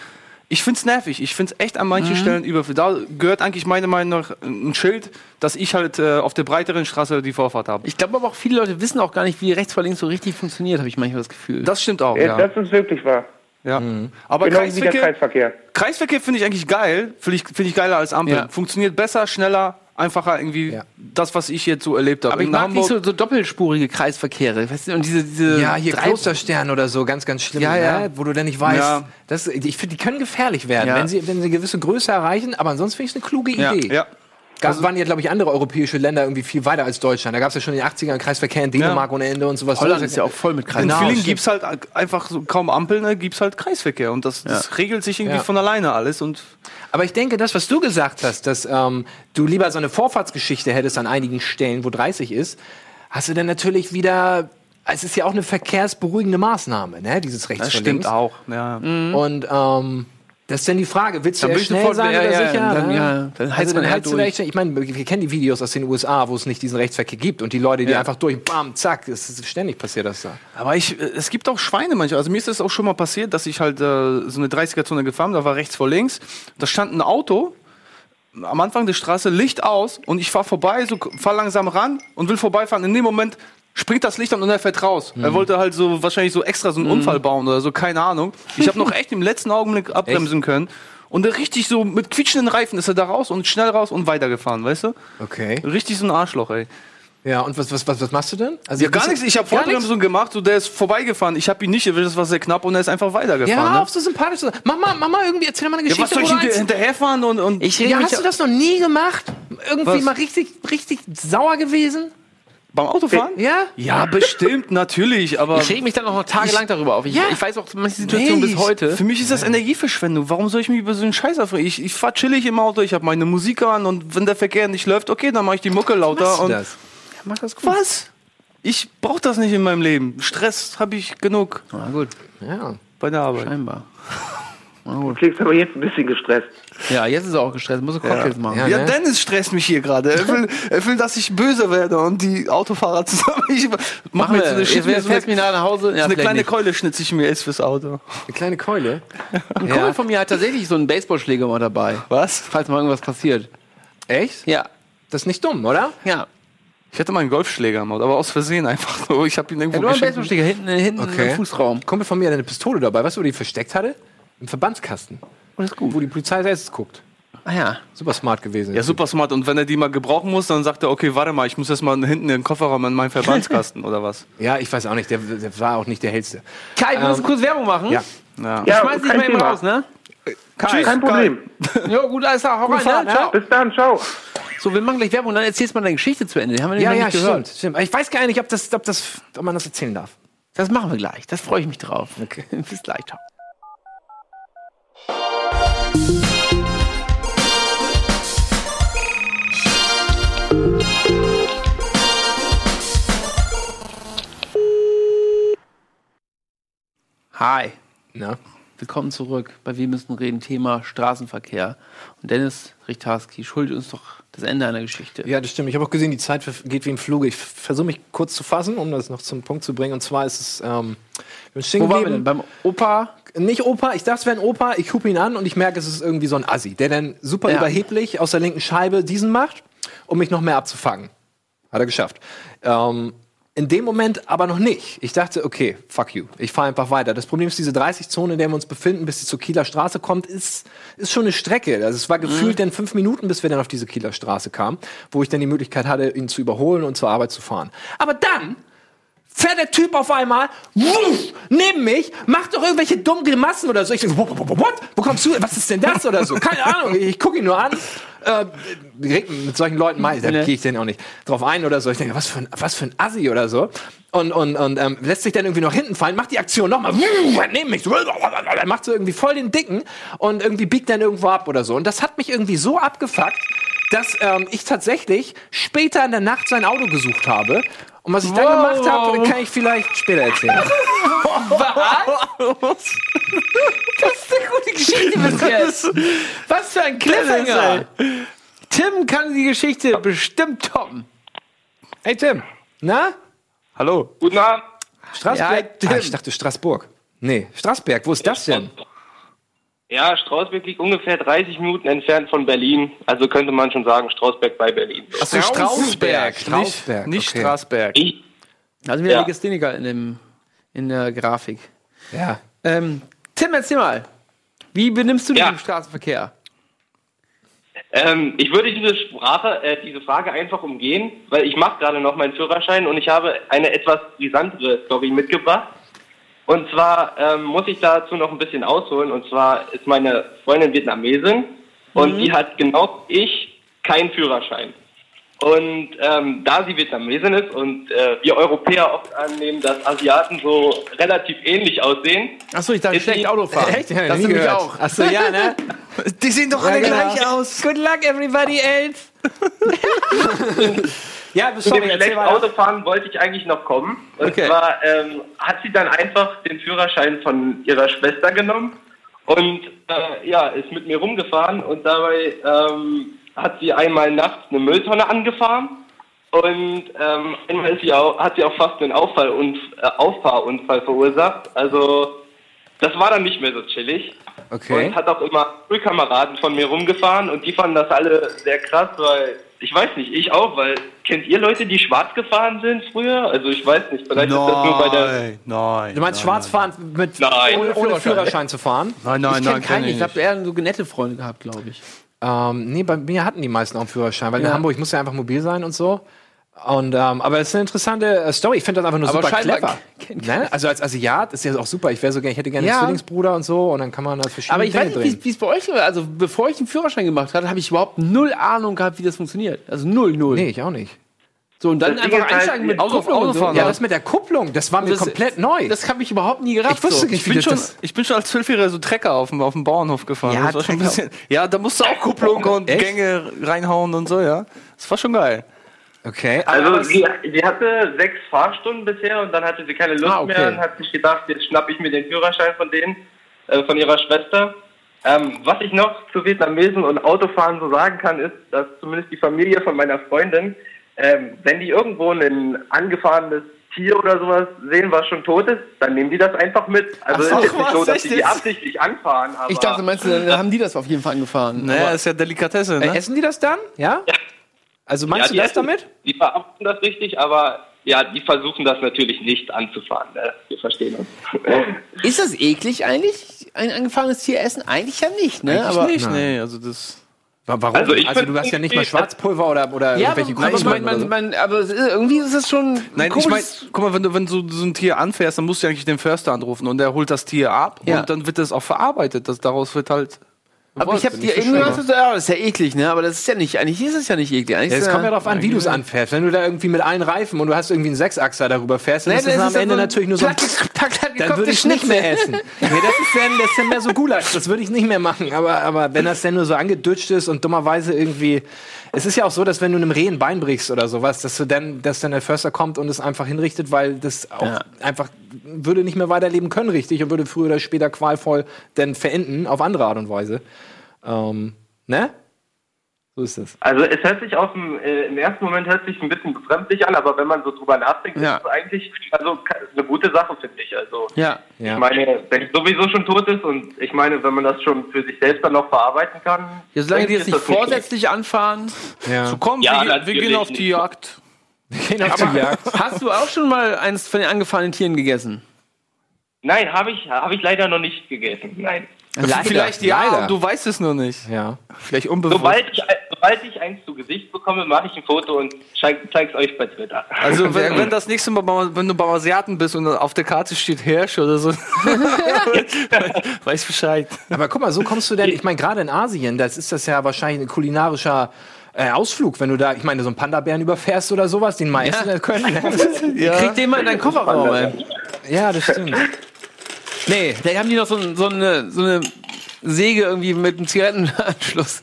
Ich find's nervig. Ich find's echt an manchen Stellen überflüssig. Da gehört eigentlich meiner Meinung nach ein Schild, dass ich halt äh, auf der breiteren Straße die Vorfahrt habe. Ich glaube aber auch viele Leute wissen auch gar nicht, wie rechts vor links so richtig funktioniert, habe ich manchmal das Gefühl. Das stimmt auch, Äh, ja. Das ist wirklich wahr. ja. Aber Genau Kreisverkehr, Kreisverkehr. Kreisverkehr finde ich eigentlich geil. Finde ich, find ich geiler als Ampel. Ja. Funktioniert besser, schneller, einfacher irgendwie. Ja. Das, was ich jetzt so erlebt habe. aber ich mag Hamburg- nicht so, so doppelspurige Kreisverkehre. Weißt du, und diese, diese Ja, hier drei- Klosterstern oder so, ganz, ganz schlimm, Ja, ja. Ne? wo du dann nicht weißt. Ja. Das, ich finde, die können gefährlich werden, Ja. wenn, sie, wenn sie eine gewisse Größe erreichen, aber ansonsten finde ich es eine kluge Ja, Idee. ja. Gab, waren ja, glaube ich, andere europäische Länder irgendwie viel weiter als Deutschland. Da gab es ja schon in den 80ern Kreisverkehr in Dänemark ohne Ende und sowas. Holland ist ja auch voll mit In Kreis. Genau, vielen gibt es halt einfach so kaum Ampeln, ne, gibt es halt Kreisverkehr. Und das, das regelt sich irgendwie Ja. von alleine alles. Und Aber ich denke, das, was du gesagt hast, dass ähm, du lieber so eine Vorfahrtsgeschichte hättest an einigen Stellen, wo 30 ist, hast du dann natürlich wieder. Es ist ja auch eine verkehrsberuhigende Maßnahme, ne? Dieses rechts das stimmt links. auch. Ja. Und ähm, das ist dann die Frage, willst du Dann schnell sein oder ja, sicher? dann- ne? ja, dann heizt also man dann heizt durch. ich meine, wir kennen die Videos aus den USA, wo es nicht diesen Rechtsverkehr gibt und die Leute, die Ja. einfach durch, bam, zack, ist ständig passiert das da. Aber ich, äh, es gibt auch Schweine manchmal. Also mir ist das auch schon mal passiert, dass ich halt äh, so eine 30er-Zone gefahren bin, da war rechts vor links. Da stand ein Auto am Anfang der Straße, Licht aus und ich fahre vorbei, so fahr langsam ran und will vorbeifahren. In dem Moment springt das Licht an und er fährt raus. Er wollte halt so wahrscheinlich so extra so einen Unfall bauen oder so, keine Ahnung. Ich habe (laughs) noch echt im letzten Augenblick abbremsen können. Und er richtig so mit quietschenden Reifen ist er da raus und schnell raus und weitergefahren, weißt du? Okay. Richtig so ein Arschloch, ey. Ja, und was, was, was, was machst du denn? Also Ja, gar nichts. Ich habe? Vollbremsung gemacht, so der ist vorbeigefahren. Ich habe ihn nicht erwischt, das war sehr knapp und er ist einfach weitergefahren. Ja, ne? auf so sympathisch. zu sein. Mama, Mama, irgendwie erzähl mal eine ja, Geschichte. was soll ich hinter, hinterherfahren und, und Ich ja, hast du das noch nie gemacht? Irgendwie Was? mal richtig, richtig sauer gewesen? Beim Autofahren? Ja? Ja, bestimmt, natürlich, aber Ich reg mich dann auch noch tagelang darüber auf. Ich, Ja. ich weiß auch manche Situationen bis heute. Für mich ist das Energieverschwendung. Warum soll ich mich über so einen Scheiß aufregen? Ich, ich fahr chillig im Auto, ich habe meine Musik an und wenn der Verkehr nicht läuft, okay, dann mache ich die Mucke lauter. Machst du und das? Mach das gut. Was? Ich brauche das nicht in meinem Leben. Stress habe ich genug Na gut, Ja. bei der Arbeit. scheinbar. (laughs) Du klingst aber jetzt ein bisschen gestresst. Ja, jetzt ist er auch gestresst, muss er Cocktails machen. Ja, Ja, ne? Dennis stresst mich hier gerade. Er will, er will, dass ich böse werde und die Autofahrer (laughs) zusammen. Ich mach mir so eine, Jetzt fährst so eine, mich nachher nach Hause. Ja, so eine kleine nicht. Keule schnitze ich mir jetzt fürs Auto. Eine kleine Keule. Ein Kumpel von mir hat tatsächlich so einen Baseballschläger mal dabei. Was? Falls mal irgendwas passiert. Echt? Ja. Das ist nicht dumm, oder? Ja. Ich hatte mal einen Golfschläger im Auto, aber aus Versehen einfach so. Ich habe ihn irgendwo hat nur einen geschenkt. Baseballschläger hinten, hinten Okay. im Fußraum. Ein Kumpel von mir hat eine Pistole dabei. Weißt du, wo die versteckt hatte? Im Verbandskasten. Und ist gut. Wo die Polizei selbst guckt. Ah ja. Super smart gewesen. Ja, super smart. Und wenn er die mal gebrauchen muss, dann sagt er, okay, warte mal, ich muss erst mal hinten in den Kofferraum in meinen Verbandskasten (laughs) oder was. Ja, ich weiß auch nicht. Der, der war auch nicht der hellste. Kai, willst du kurz Werbung machen? Ja. Ja. Ja, Schmeiß dich kein mal eben Thema. raus, ne? Tschüss, Kein Problem. (laughs) Ja, gut, alles klar. Hau rein, ne? Ciao. Bis dann, ciao. So, wir machen gleich Werbung und dann erzählst du mal deine Geschichte zu Ende. Die haben wir Ja, ja, nicht gehört. stimmt, stimmt. Ich weiß gar nicht, ob, das, ob, das, ob man das erzählen darf. Das machen wir gleich. Das freue ich mich drauf. Okay. (laughs) Bis gleich. Ciao. Hi, Na? willkommen zurück bei Wir müssen reden, Thema Straßenverkehr. Und Dennis Richtarski schuldet uns doch das Ende einer Geschichte. Ja, das stimmt. Ich habe auch gesehen, die Zeit geht wie im Fluge. Ich versuche mich kurz zu fassen, um das noch zum Punkt zu bringen. Und zwar ist es. Ähm, Wo waren wir denn? Beim Opa? Nicht Opa, ich dachte, es wäre ein Opa. Ich gucke ihn an und ich merke, es ist irgendwie so ein Assi, der dann super Ja. überheblich aus der linken Scheibe diesen macht, um mich noch mehr abzufangen. Hat er geschafft. Ähm, in dem Moment aber noch nicht. Ich dachte, okay, fuck you. Ich fahre einfach weiter. Das Problem ist, diese 30-Zone, in der wir uns befinden, bis sie zur Kieler Straße kommt, ist, ist schon eine Strecke. Also es war gefühlt dann fünf Minuten, bis wir dann auf diese Kieler Straße kamen, wo ich dann die Möglichkeit hatte, ihn zu überholen und zur Arbeit zu fahren. Aber dann fährt der Typ auf einmal wuff, neben mich, macht doch irgendwelche dummen Grimassen oder so. Ich denke, what? Wo kommst du? Was ist denn das oder so? Keine Ahnung. Ich gucke ihn nur an. Äh, mit solchen Leuten mal, da gehe ich dann auch nicht drauf ein oder so. Ich denke, was für ein, was für ein Assi oder so. Und, und, und ähm, lässt sich dann irgendwie noch hinten fallen, macht die Aktion nochmal, neben mich, macht so irgendwie voll den Dicken und irgendwie biegt dann irgendwo ab oder so. Und das hat mich irgendwie so abgefuckt, dass ähm, ich tatsächlich später in der Nacht sein Auto gesucht habe. Und was ich dann Wow. gemacht habe, kann ich vielleicht später erzählen. (laughs) Das ist eine gute Geschichte bis jetzt. Was für ein Cliffhanger. Tim kann die Geschichte bestimmt toppen. Hey Tim, na? Hallo. Guten Abend. Straßberg? Ja, Tim. ah, ich dachte Straßburg. Nee, Straßberg, wo ist das denn? Ja, Strausberg liegt ungefähr 30 Minuten entfernt von Berlin. Also könnte man schon sagen, Strausberg bei Berlin. Achso, Strausberg. Nicht, nicht okay. Straßberg. Ich, Also wieder Ja. Legastheniker in, dem, in der Grafik. Ja. Ähm, Tim, erzähl mal. Wie benimmst du dich Ja. im Straßenverkehr? ähm, ich würde diese Sprache, äh, diese Frage einfach umgehen, weil ich mache gerade noch meinen Führerschein und ich habe eine etwas brisantere Story mitgebracht. Und zwar ähm, muss ich dazu noch ein bisschen ausholen. Und zwar ist meine Freundin Vietnamesin und die hat genau wie ich keinen Führerschein. Und ähm, da sie Vietnamesin ist und äh, wir Europäer oft annehmen, dass Asiaten so relativ ähnlich aussehen, Achso, ich dachte, Ist schlecht die- Auto fahren. (laughs) Echt? Ja, das nie nämlich gehört. auch. Achso, ja, ne? (laughs) Die sehen doch Ja, alle genau. gleich aus. Good luck, everybody else. (laughs) Ja, Zu sorry, dem schlechten weiter. Autofahren wollte ich eigentlich noch kommen. Und Okay. zwar ähm, hat sie dann einfach den Führerschein von ihrer Schwester genommen und äh, ja, ist mit mir rumgefahren und dabei ähm, hat sie einmal nachts eine Mülltonne angefahren und ähm, einmal sie auch, hat sie auch fast einen Auffall und, äh, Auffahrunfall verursacht. Also das war dann nicht mehr so chillig. Okay. Und hat auch immer Schulkameraden von mir rumgefahren und die fanden das alle sehr krass, weil ich weiß nicht, ich auch, weil kennt ihr Leute, die schwarz gefahren sind früher? Also ich weiß nicht, vielleicht ist das nur bei der. Nein, nein. Du meinst Schwarzfahren mit Nein. ohne, ohne Führerschein zu fahren? Nein, nein, ich nein, kenne keinen. kenn Ich habe eher so nette Freunde gehabt, glaube ich. Ähm, nee, bei mir hatten die meisten auch einen Führerschein, weil in Ja. Hamburg muss ja einfach mobil sein und so. Und, ähm, aber es ist eine interessante äh, Story. Ich finde das einfach nur Aber super clever. (laughs) Ne? Also als Asiat ist ja auch super. Ich wäre so gerne, ich hätte gerne Ja. einen Zwillingsbruder und so und dann kann man da verschiedene Aber ich Dinge weiß nicht, wie es bei euch war. Also, bevor ich einen Führerschein gemacht hatte, habe ich überhaupt null Ahnung gehabt, wie das funktioniert. Also null, null. nee, ich auch nicht. So, und dann Das einfach halt, einsteigen mit Auto- Kupplung und so. Autofahren, Ja, das mit der Kupplung, das war mir Das- komplett neu. Das habe ich überhaupt nie gerafft. Ich wusste so. nicht, Ich bin, schon, das- ich bin schon als Zwölfjähriger so Trecker auf dem, auf dem Bauernhof gefahren. Ja, das war schon ein Trecker. bisschen, ja, da musst du auch Kupplung und Echt? Gänge reinhauen und so, ja. Das war schon geil. Okay. Also sie, sie hatte sechs Fahrstunden bisher und dann hatte sie keine Lust Ah, okay. mehr und hat sich gedacht, jetzt schnapp ich mir den Führerschein von denen, äh, von ihrer Schwester. Ähm, was ich noch zu Vietnamesen und Autofahren so sagen kann, ist, dass zumindest die Familie von meiner Freundin, ähm, wenn die irgendwo ein angefahrenes Tier oder sowas sehen, was schon tot ist, dann nehmen die das einfach mit. Also Ach ist jetzt nicht so, dass sie die absichtlich anfahren. Aber Ich dachte, meinst du, dann haben die das auf jeden Fall angefahren. Naja, Aber- ist ja Delikatesse, Äh, ne? essen die das dann? Ja? Also meinst Ja, du das essen- damit? Die verarbeiten das richtig, aber ja, die versuchen das natürlich nicht anzufahren. Ne? Wir verstehen uns. (laughs) Ist das eklig eigentlich, ein angefahrenes Tier essen? Eigentlich ja nicht, ne? Eigentlich aber nicht, Nein. nee, also das. Wa- Warum? Also Also, du hast ja nicht mal Schwarzpulver oder, oder Ja, aber, irgendwelche aber, Krusten man, oder man, so. man, aber irgendwie ist es schon. ein Nein, ich meine, guck mal, wenn du, wenn du so ein Tier anfährst, dann musst du eigentlich den Förster anrufen und der holt das Tier ab Ja. und dann wird das auch verarbeitet. Das, daraus wird halt Aber ich habe dir irgendwie was gesagt, ja, das ist ja eklig, ne? Aber das ist ja nicht, eigentlich ist es ja nicht eklig. Eigentlich Ja, es ja- kommt ja darauf an, wie du es anfährst. Wenn du da irgendwie mit allen Reifen und du hast irgendwie einen Sechsachser darüber fährst, dann Nee, ist es das am Ende so natürlich nur so ein dann würde ich es nicht mehr essen. (laughs) Nee, das ist dann, das ist dann mehr so Gulasch. Das würde ich nicht mehr machen. Aber, aber wenn das dann nur so angedutscht ist und dummerweise irgendwie. Es ist ja auch so, dass wenn du einem Reh ein Bein brichst oder sowas, dass du dann, dass dann der Förster kommt und es einfach hinrichtet, weil das auch Ja. einfach würde nicht mehr weiterleben können, richtig, und würde früher oder später qualvoll dann verenden, auf andere Art und Weise. Ähm, ne? So ist es. Also es hört sich auf dem, äh, im ersten Moment hört sich ein bisschen befremdlich an, aber wenn man so drüber nachdenkt, Ja. ist es eigentlich also eine gute Sache, finde ich. Also Ja. Ja. ich meine, wenn es sowieso schon tot ist und ich meine, wenn man das schon für sich selbst dann noch verarbeiten kann. Ja, solange die jetzt ich, nicht das vorsätzlich anfahren. Ja. So, komm, Ja, wir, wir gehen auf die Jagd. Gehen auf die Jagd. Hast du auch schon mal eins von den angefahrenen Tieren gegessen? Nein, habe ich, habe ich leider noch nicht gegessen. Nein. Leider. Vielleicht ja, Leider. du weißt es nur nicht. Ja. Vielleicht unbewusst. Sobald ich, sobald ich eins zu Gesicht bekomme, mache ich ein Foto und zeige es euch bei Twitter. Also wenn, wenn das nächste Mal, wenn du beim Asiaten bist und auf der Karte steht Hirsch oder so, (laughs) (laughs) weiß Bescheid. Aber guck mal, so kommst du denn, ich meine, gerade in Asien, das ist das ja wahrscheinlich ein kulinarischer äh, Ausflug, wenn du da, ich meine, so einen Panda-Bären überfährst oder sowas, den mal essen können. Krieg den mal in deinen Kofferraum, ey. ja, das stimmt. Nee, da haben die noch so, ein- so, eine, so eine Säge irgendwie mit einem Zigarettenanschluss.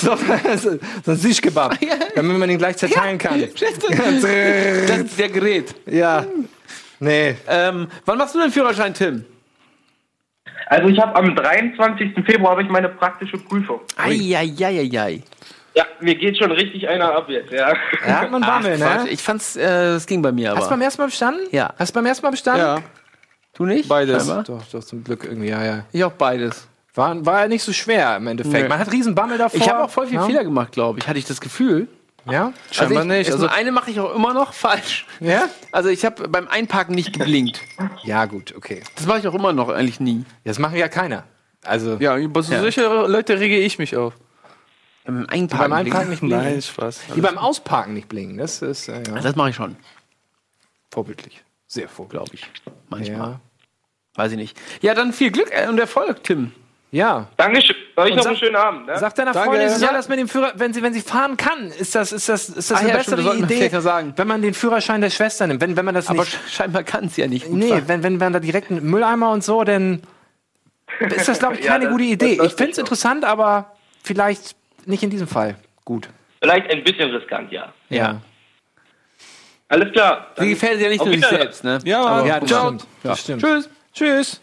so, so, so ein Sischkebab, (laughs) damit man den gleich zerteilen kann. (laughs) (laughs) Das ist der Gerät. Ja. Nee. Ähm, wann machst du den Führerschein, Tim? Also ich habe am 23. Februar habe ich meine praktische Prüfung. Eieieiei. Ja, mir geht schon richtig einer ab jetzt, ja. Da hat man Bammel, ne? Ich fand's, äh, es ging bei mir Hast du aber. beim ersten Mal bestanden? Ja. Hast du beim ersten Mal bestanden? Ja, Du nicht? Beides. Scheinbar. Doch, doch, zum Glück irgendwie, ja, ja. Ich auch beides. War, war ja nicht so schwer im Endeffekt. Nee. Man hat riesen Bammel davor. Ich habe auch voll viel ja? Fehler gemacht, glaube ich. Hatte ich das Gefühl. Ja? scheinbar also ich, nicht. Also, eine mache ich auch immer noch falsch. Ja? Also ich habe beim Einparken nicht geblinkt. Ja, gut, okay. Das mache ich auch immer noch eigentlich nie. Das machen ja keiner. Also, ja, über so Ja. solche Leute rege ich mich auf. Beim Einparken, beim Einparken nicht blinken. Nein, Spaß. Die beim Ausparken nicht blinken. Das ist äh, ja, Das mache ich schon, vorbildlich. Sehr vorbildlich. glaube ich. Manchmal. Ja. Weiß ich nicht. Ja, dann viel Glück äh, und Erfolg, Tim. ja. Dankeschön. Euch noch sag- einen schönen Abend. Ne? Sag deiner Danke. Freundin, sie soll Ja. das mit dem Führer, wenn sie, wenn sie fahren kann, ist das, ist das, ist das eine ja, bessere stimmt, Idee, wenn man den Führerschein der Schwester nimmt. Wenn, wenn man das Aber nicht. sch- scheinbar kann es ja nicht. gut Nee, fahren. wenn, wenn man da direkt einen Mülleimer und so, dann ist das, glaube ich, (laughs) Ja, keine das- gute Idee. Ich finde es interessant, aber vielleicht nicht in diesem Fall. Gut. Vielleicht ein bisschen riskant, ja. Ja. Alles klar. Sie gefällt ja nicht nur sich selbst, ne? Ja, Aber- Ja, das ciao. stimmt. Das stimmt. Tschüss. Tschüss.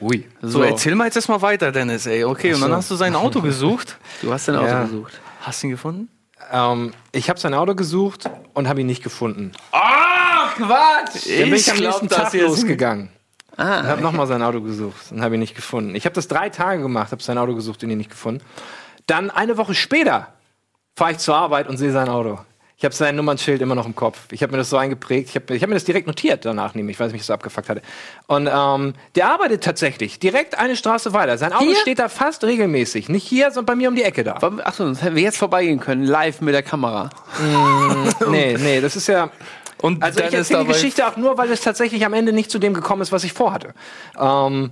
Ui. So, erzähl mal jetzt erstmal weiter, Dennis, ey. Okay, und dann hast du sein Auto (laughs) gesucht. Du hast dein Auto Ja. gesucht. Hast du ihn gefunden? Ähm, ich habe sein Auto gesucht und habe ihn nicht gefunden. Ach, Quatsch! Dann bin ich am nächsten Tag losgegangen. Ah, Ich habe nochmal sein Auto gesucht und habe ihn nicht gefunden. Ich habe das drei Tage gemacht, habe sein Auto gesucht und ihn nicht gefunden. Dann eine Woche später fahre ich zur Arbeit und sehe sein Auto. Ich habe sein Nummernschild immer noch im Kopf. Ich habe mir das so eingeprägt. Ich habe ich hab mir das direkt notiert danach, nämlich, weil es mich so abgefuckt hatte. Und ähm, der arbeitet tatsächlich direkt eine Straße weiter. Sein Auto Hier? steht da fast regelmäßig. Nicht hier, sondern bei mir um die Ecke da. Achso, sonst hätten wir jetzt vorbeigehen können, live mit der Kamera. Nee, nee, das ist ja. Und Also ich erzähle die Geschichte auch nur, weil es tatsächlich am Ende nicht zu dem gekommen ist, was ich vorhatte. Ähm,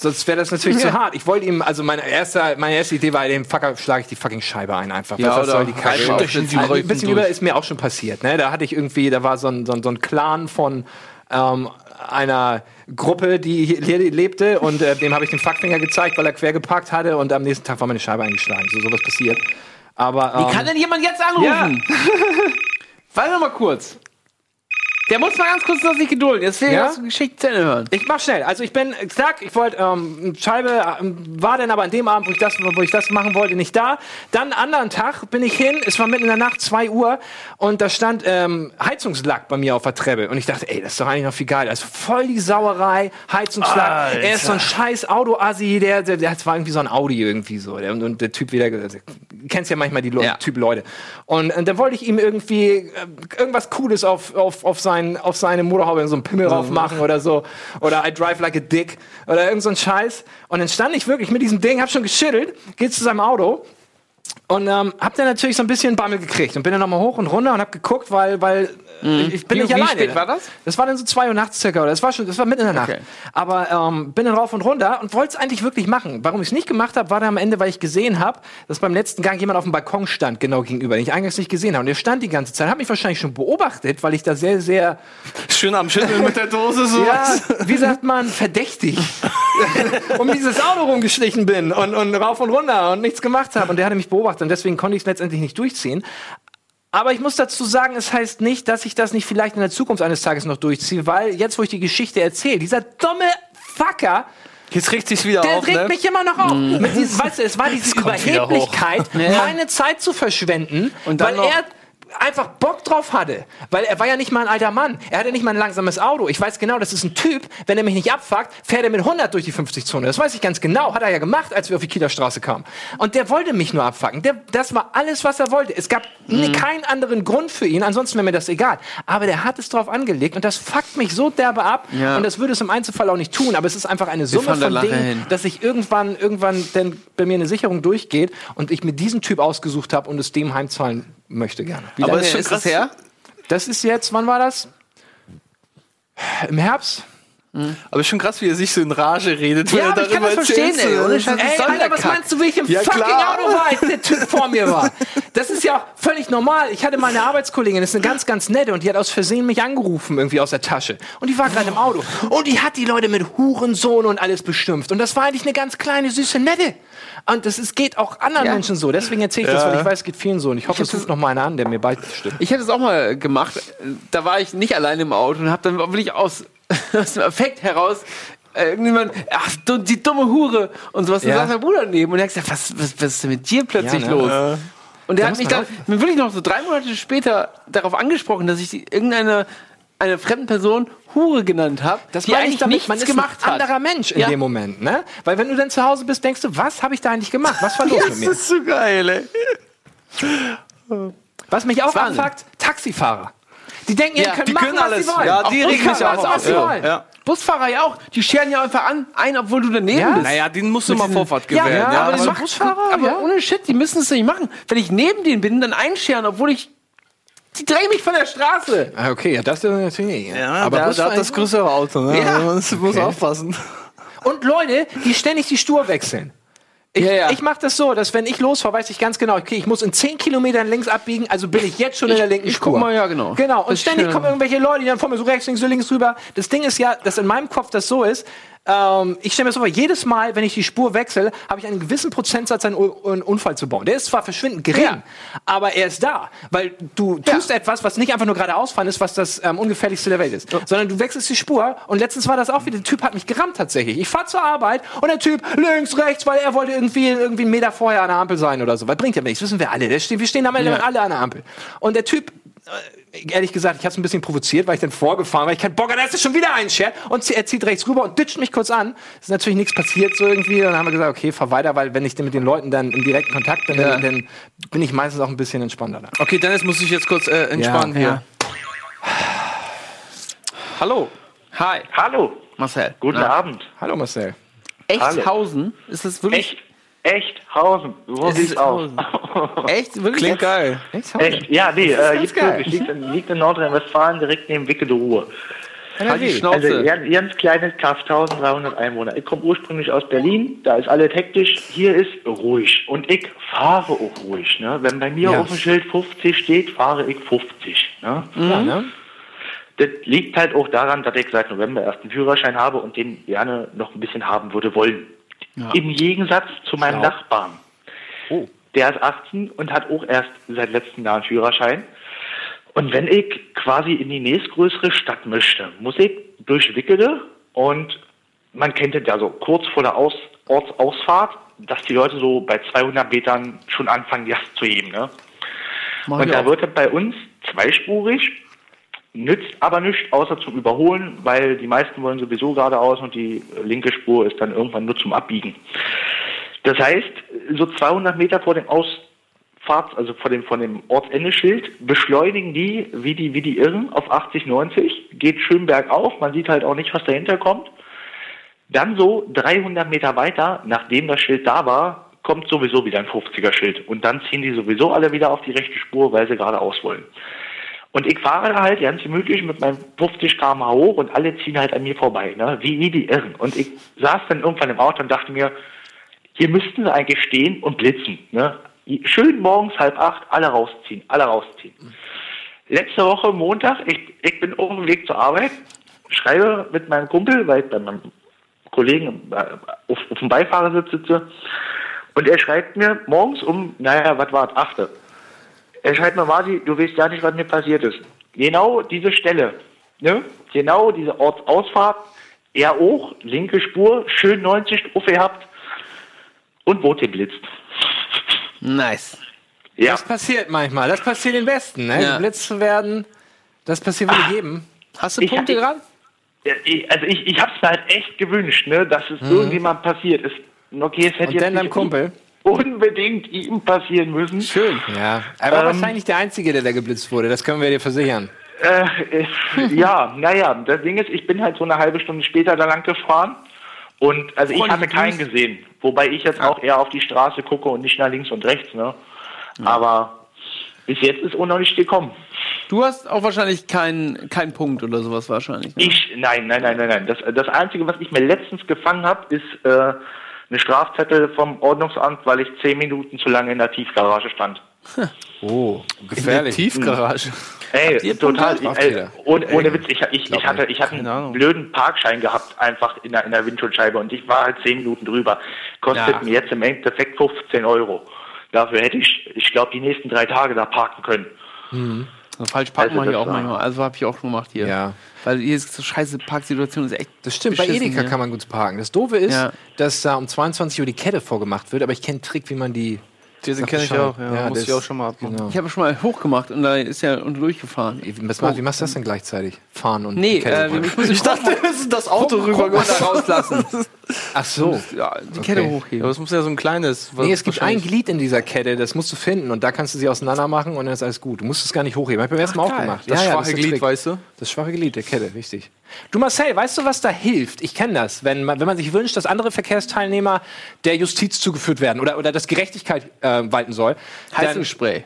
sonst wäre das natürlich (laughs) zu hart. Ich wollte ihm, also meine erste, meine erste Idee war, dem Fucker schlage ich die fucking Scheibe ein einfach. Ja, was, was soll die Kacke? Also, ein bisschen über ist mir auch schon passiert. Ne? Da hatte ich irgendwie, da war so ein, so ein, so ein Clan von ähm, einer Gruppe, die hier le- lebte und äh, dem habe ich den Fuckfinger gezeigt, weil er quer geparkt hatte und am nächsten Tag war meine Scheibe eingeschlagen. So sowas passiert. Aber ähm, Wie kann denn jemand jetzt anrufen? (laughs) Warte mal kurz. Der muss mal ganz kurz noch sich gedulden. Jetzt will ich Ja? die Geschichte zu Ende hören. Ich mach schnell. Also ich bin, zack, ich wollte, ähm, Scheibe ähm, war dann aber an dem Abend, wo ich, das, wo ich das machen wollte, nicht da. Dann anderen Tag bin ich hin, es war mitten in der Nacht, 2 Uhr, und da stand ähm, Heizungslack bei mir auf der Treppe. Und ich dachte, ey, das ist doch eigentlich noch viel geil. Also voll die Sauerei, Heizungslack. Er ist so ein scheiß Auto-Assi, der, der, der, das war irgendwie so ein Audi irgendwie so. Der, und, und der Typ wieder, du kennst ja manchmal die Le Ja. Typ Leute. Und, und dann wollte ich ihm irgendwie äh, irgendwas Cooles auf, auf, auf, sein, auf seine Motorhaube, so einen Pimmel drauf machen oder so. Oder I drive like a dick. Oder irgend so ein Scheiß. Und dann stand ich wirklich mit diesem Ding, hab schon geschüttelt, geht zu seinem Auto. Und ähm, hab dann natürlich so ein bisschen Bammel gekriegt und bin dann nochmal hoch und runter und hab geguckt, weil, weil äh, ich bin Wie- nicht wie alleine. spät war das? Das war dann so zwei Uhr nachts circa, oder das war schon, das war mitten in der Nacht. Okay. Aber ähm, bin dann rauf und runter und wollte es eigentlich wirklich machen. Warum ich es nicht gemacht habe, war dann am Ende, weil ich gesehen habe, dass beim letzten Gang jemand auf dem Balkon stand, genau gegenüber, den ich eingangs nicht gesehen habe. Und der stand die ganze Zeit, hat mich wahrscheinlich schon beobachtet, weil ich da sehr, sehr Schön am Schütteln mit der Dose so. ja, wie sagt man, verdächtig (laughs) um dieses Auto rumgeschlichen bin und, und rauf und runter und nichts gemacht habe. Und der hatte mich beobachtet und deswegen konnte ich es letztendlich nicht durchziehen. Aber ich muss dazu sagen, es heißt nicht, dass ich das nicht vielleicht in der Zukunft eines Tages noch durchziehe, weil jetzt, wo ich die Geschichte erzähle, dieser dumme Fucker, Jetzt regt sich's wieder der auf, regt ne? mich immer noch auf. Mit diesem, weißt du, es war diese. (laughs) Überheblichkeit, meine Zeit zu verschwenden, Und dann weil noch- er einfach Bock drauf hatte. Weil er war ja nicht mal ein alter Mann. Er hatte nicht mal ein langsames Auto. Ich weiß genau, das ist ein Typ, wenn er mich nicht abfuckt, fährt er mit 100 durch die 50-Zone. Das weiß ich ganz genau. Hat er ja gemacht, als wir auf die Kieler Straße kamen. Und der wollte mich nur abfucken. Der, das war alles, was er wollte. Es gab Mhm. keinen anderen Grund für ihn. Ansonsten wäre mir das egal. Aber der hat es drauf angelegt und das fuckt mich so derbe ab. Ja. Und das würde es im Einzelfall auch nicht tun. Aber es ist einfach eine Summe von Dingen, hin. dass ich irgendwann, irgendwann denn bei mir eine Sicherung durchgeht und ich mir diesen Typ ausgesucht habe und es dem heimzahlen möchte gerne. Wie Aber lange ist schon ist krass. das her? Das ist jetzt, wann war das? Im Herbst? Aber ist schon krass, wie er sich so in Rage redet. wenn Ja, er aber ich kann das darüber verstehen, erzählt, ey. Ohne Scheiß, ey, Alter, was Kack? meinst du, wie ich im Ja, fucking klar. Auto war, als der Typ vor mir war? Das ist ja völlig normal. Ich hatte mal eine Arbeitskollegin, das ist eine ganz, ganz nette, und die hat aus Versehen mich angerufen, irgendwie aus der Tasche. Und die war gerade im Auto. Und die hat die Leute mit Hurensohn und alles beschimpft. Und das war eigentlich eine ganz kleine, süße, nette. Und das ist, geht auch anderen Ja. Menschen so. Deswegen erzähle ich das, weil ich weiß, es geht vielen so. Und ich hoffe, es ruft noch mal einer an, der mir bald stimmt. Ich hätte es auch mal gemacht. Da war ich nicht alleine im Auto und habe dann wirklich aus, (laughs) aus dem Effekt heraus äh, irgendjemand, ach, du, die dumme Hure und sowas. Ja. Da saß mein Bruder neben und er hat gesagt, was, was, was ist denn mit dir plötzlich Ja, ne? los? Und der Da hat mich dann wirklich noch so drei Monate später darauf angesprochen, dass ich die, irgendeine eine fremden Person Hure genannt habe, Das die eigentlich ich damit, nichts man ist gemacht ein hat. anderer Mensch in Ja. dem Moment, ne? Weil wenn du dann zu Hause bist, denkst du, was habe ich da eigentlich gemacht? Was war los mit mir? ist so geil, ey. Was mich auch Wahnsinn. abfuckt, Taxifahrer. Die denken, ja, die können die machen, können was alles. sie wollen. Ja, die regen mich Busfahrer, auch auf. Ja, ja. Busfahrer ja auch, die scheren ja einfach an, ein, obwohl du daneben Ja? bist. Naja, den musst du mal Vorfahrt gewähren. ja, aber aber Busfahrer, aber ohne Shit, die müssen es nicht machen. Wenn ich neben denen bin, dann einscheren, obwohl ich. Die drängen mich von der Straße. Ah, Okay, ja, das ist natürlich. ja, aber der, der Busfahrer- hat das größere Auto. Ne? Ja. Man muss muss Okay. aufpassen. Und Leute, die ständig die Spur wechseln. Ich, Ja, ja. ich mache das so, dass wenn ich losfahre, weiß ich ganz genau, okay, ich muss in 10 Kilometern links abbiegen, also bin ich jetzt schon in der linken ich Spur. guck mal, ja, genau. Genau, und Das ständig kommen irgendwelche Leute, die dann vor mir so rechts, links, so links rüber. Das Ding ist ja, dass in meinem Kopf das so ist, ähm, ich stelle mir so vor, jedes Mal, wenn ich die Spur wechsle, habe ich einen gewissen Prozentsatz, einen, U- einen Unfall zu bauen. Der ist zwar verschwindend gering, Ja. aber er ist da. Weil du tust etwas, was nicht einfach nur geradeaus fahren ist, was das ähm, ungefährlichste der Welt ist. Sondern du wechselst die Spur und letztens war das auch wieder, der Typ hat mich gerammt tatsächlich. Ich fahre zur Arbeit und der Typ links, rechts, weil er wollte irgendwie, irgendwie einen Meter vorher an der Ampel sein oder so. Was bringt ja nichts, wissen wir alle. Steht, wir stehen am Ende alle an der Ampel. Und der Typ, ehrlich gesagt, ich habe es ein bisschen provoziert, weil ich dann vorgefahren war. Ich keinen Bock, dass er schon wieder einschert. Und sie- er zieht rechts rüber und ditcht mich kurz an. Ist natürlich nichts passiert so irgendwie. Und dann haben wir gesagt, okay, fahr weiter, weil wenn ich mit den Leuten dann im direkten Kontakt bin, dann, dann bin ich meistens auch ein bisschen entspannter. Dann. Okay, Dennis muss ich jetzt kurz äh, entspannen Ja, hier. Hallo. Hi, Hallo, Marcel. guten Na, Abend. Hallo Marcel. Echthausen? Ist das wirklich. Echt, Echthausen. So Es sieht's ist aus. (laughs) Echt? Wirklich? Klingt geil. Echt? Ja, nee, äh, geil. wirklich. Liegt in, liegt in Nordrhein-Westfalen, direkt neben Wicke de Ruhr. Halt die NRW. Schnauze. Also ganz, ganz kleines Kaff, 1300 Einwohner. Ich komme ursprünglich aus Berlin, da ist alles hektisch. Hier ist ruhig. Und ich fahre auch ruhig. Ne? Wenn bei mir Ja. auf dem Schild 50 steht, fahre ich 50. Ne? Ja, ne? Das liegt halt auch daran, dass ich seit November erst einen Führerschein habe und den gerne noch ein bisschen haben würde wollen. Im Gegensatz zu meinem Nachbarn. Oh. Der ist 18 und hat auch erst seit letztem Jahr einen Führerschein. Und wenn ich quasi in die nächstgrößere Stadt möchte, muss ich durch Wickede und man kennt es ja so kurz vor der Aus Ortsausfahrt, dass die Leute so bei 200 Metern schon anfangen, Gas zu heben. Ne? Und da wird es bei uns zweispurig, nützt aber nichts außer zum Überholen, weil die meisten wollen sowieso geradeaus und die linke Spur ist dann irgendwann nur zum Abbiegen. Das heißt, so 200 Meter vor dem Ausfahrts, also vor dem, von dem Ortsendeschild, beschleunigen die wie die, wie die Irren auf 80, 90, geht schön bergauf, man sieht halt auch nicht, was dahinter kommt. Dann so 300 Meter weiter, nachdem das Schild da war, kommt sowieso wieder ein 50er-Schild. Und dann ziehen die sowieso alle wieder auf die rechte Spur, weil sie geradeaus wollen. Und ich fahre da halt ganz gemütlich mit meinem 50 km hoch und alle ziehen halt an mir vorbei, ne? wie, wie die Irren. Und ich saß dann irgendwann im Auto und dachte mir, hier müssten sie eigentlich stehen und blitzen. Ne? Schön morgens halb acht, alle rausziehen, alle rausziehen. Letzte Woche Montag, ich, ich bin auf dem Weg zur Arbeit, schreibe mit meinem Kumpel, weil ich bei meinem Kollegen äh, auf, auf dem Beifahrersitz sitze, und er schreibt mir morgens um, naja, was war das, achte. Er schreibt mir, Marti, du weißt ja nicht, was mir passiert ist. Genau diese Stelle, ne? genau diese Ortsausfahrt, er auch, linke Spur, schön 90 drauf gehabt und wurde geblitzt. Nice. Ja. Das passiert manchmal. Das passiert im Westen, ne? Ja. Geblitzt zu werden. Das passiert würde geben. Hast du Ich- Punkte ich- gerade? Ja, ich, also ich, ich habe es mir halt echt gewünscht, ne, dass es irgendjemand passiert ist. Okay, es hätte Und jetzt dann nicht Kumpel. Unbedingt ihm passieren müssen. Schön. Ja. Er war Ähm, wahrscheinlich der Einzige, der da geblitzt wurde. Das können wir dir versichern. Äh, ja, naja, das Ding ist, ich bin halt so eine halbe Stunde später da lang gefahren und also ich hatte keinen gesehen, wobei ich jetzt auch eher auf die Straße gucke und nicht nach links und rechts, ne. Aber bis jetzt ist auch noch nicht gekommen. Du hast auch wahrscheinlich keinen keinen Punkt oder sowas wahrscheinlich. Ne? Ich, nein, nein, nein, nein, nein. Das, das Einzige, was ich mir letztens gefangen habe, ist äh, eine Strafzettel vom Ordnungsamt, weil ich zehn Minuten zu lange in der Tiefgarage stand. Oh, gefährlich. Tiefgarage. Ey, ihr total. Ey, ohne, ohne Ey, Witz, ich, ich, ich, hatte, ich hatte einen blöden Parkschein gehabt, einfach in der, in der Windschutzscheibe und ich war halt zehn Minuten drüber. Kostet Ja. mir jetzt im Endeffekt 15 Euro. Dafür hätte ich, ich glaube, die nächsten drei Tage da parken können. Also falsch parken Also wir hier auch war- manchmal. Also habe ich auch schon gemacht hier. Ja. Weil hier ist so scheiße Parksituation ist echt. Das stimmt, bei Edeka hier. kann man gut parken. Das Doofe ist, Ja. dass da um 22 Uhr die Kette vorgemacht wird, aber ich kenne einen Trick, wie man die. Diesen Sag kenne ich auch, ja. Ja, Muss ich auch schon mal abmachen. Genau. Ich habe schon mal hochgemacht und da ist ja unter durchgefahren. Wie, was, wie machst du das denn gleichzeitig? Fahren und Nee, die Kette äh, ich dachte, das ist das Auto rüber rüber. rauslassen. (laughs) Ach so. Ja, die Kette Okay. Ja, hochheben. das muss ja so ein kleines. Nee, es gibt ein Glied in dieser Kette, das musst du finden und da kannst du sie auseinander machen und dann ist alles gut. Du musst es gar nicht hochheben. Hab ich beim ersten Mal auch gemacht. Das schwache ist der Glied, weißt du? Das schwache Glied der Kette, richtig. Du Marcel, weißt du, was da hilft? Ich kenne das. Wenn man, wenn man sich wünscht, dass andere Verkehrsteilnehmer der Justiz zugeführt werden oder, oder dass Gerechtigkeit äh, walten soll. dann- Heizungsspray.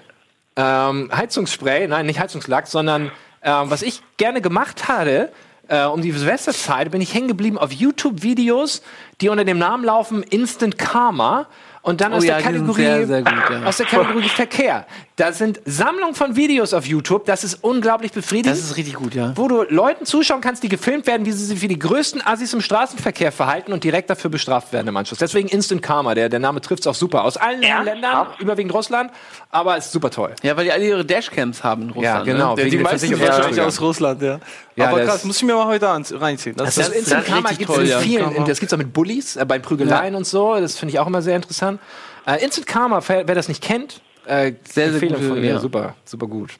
ähm, Heizungsspray, nein, nicht Heizungslack, sondern ähm, was ich gerne gemacht hatte, äh, um die Silvesterzeit bin ich hängen geblieben auf YouTube-Videos, die unter dem Namen laufen Instant Karma. Und dann Oh aus ja, der die sind Kategorie sehr, sehr gut, ja. aus der Kategorie Verkehr. Da sind Sammlungen von Videos auf YouTube. Das ist unglaublich befriedigend Das ist richtig gut, ja. wo du Leuten zuschauen kannst, die gefilmt werden, wie sie sich wie die größten Assis im Straßenverkehr verhalten und direkt dafür bestraft werden im Anschluss. Deswegen Instant Karma, der, der Name trifft es auch super. Aus allen Ernsthaft? Ländern, überwiegend Russland, aber ist super toll. Ja, weil die alle ihre Dashcams haben in Russland. Ja, genau. Ne? Ja, die der meisten Versicherung- wahrscheinlich Ja. aus Russland, ja. Ja, Aber das- krass, muss ich mir mal heute reinziehen. Das, Das ist Instant das ist Karma gibt es in ja. vielen, das gibt es auch mit Bullies, äh, bei Prügeleien und so, das finde ich auch immer sehr interessant. Äh, Instant Karma, wer, das nicht kennt, äh, Sehr, sehr Empfehlung gute, von mir, ja. super, super gut.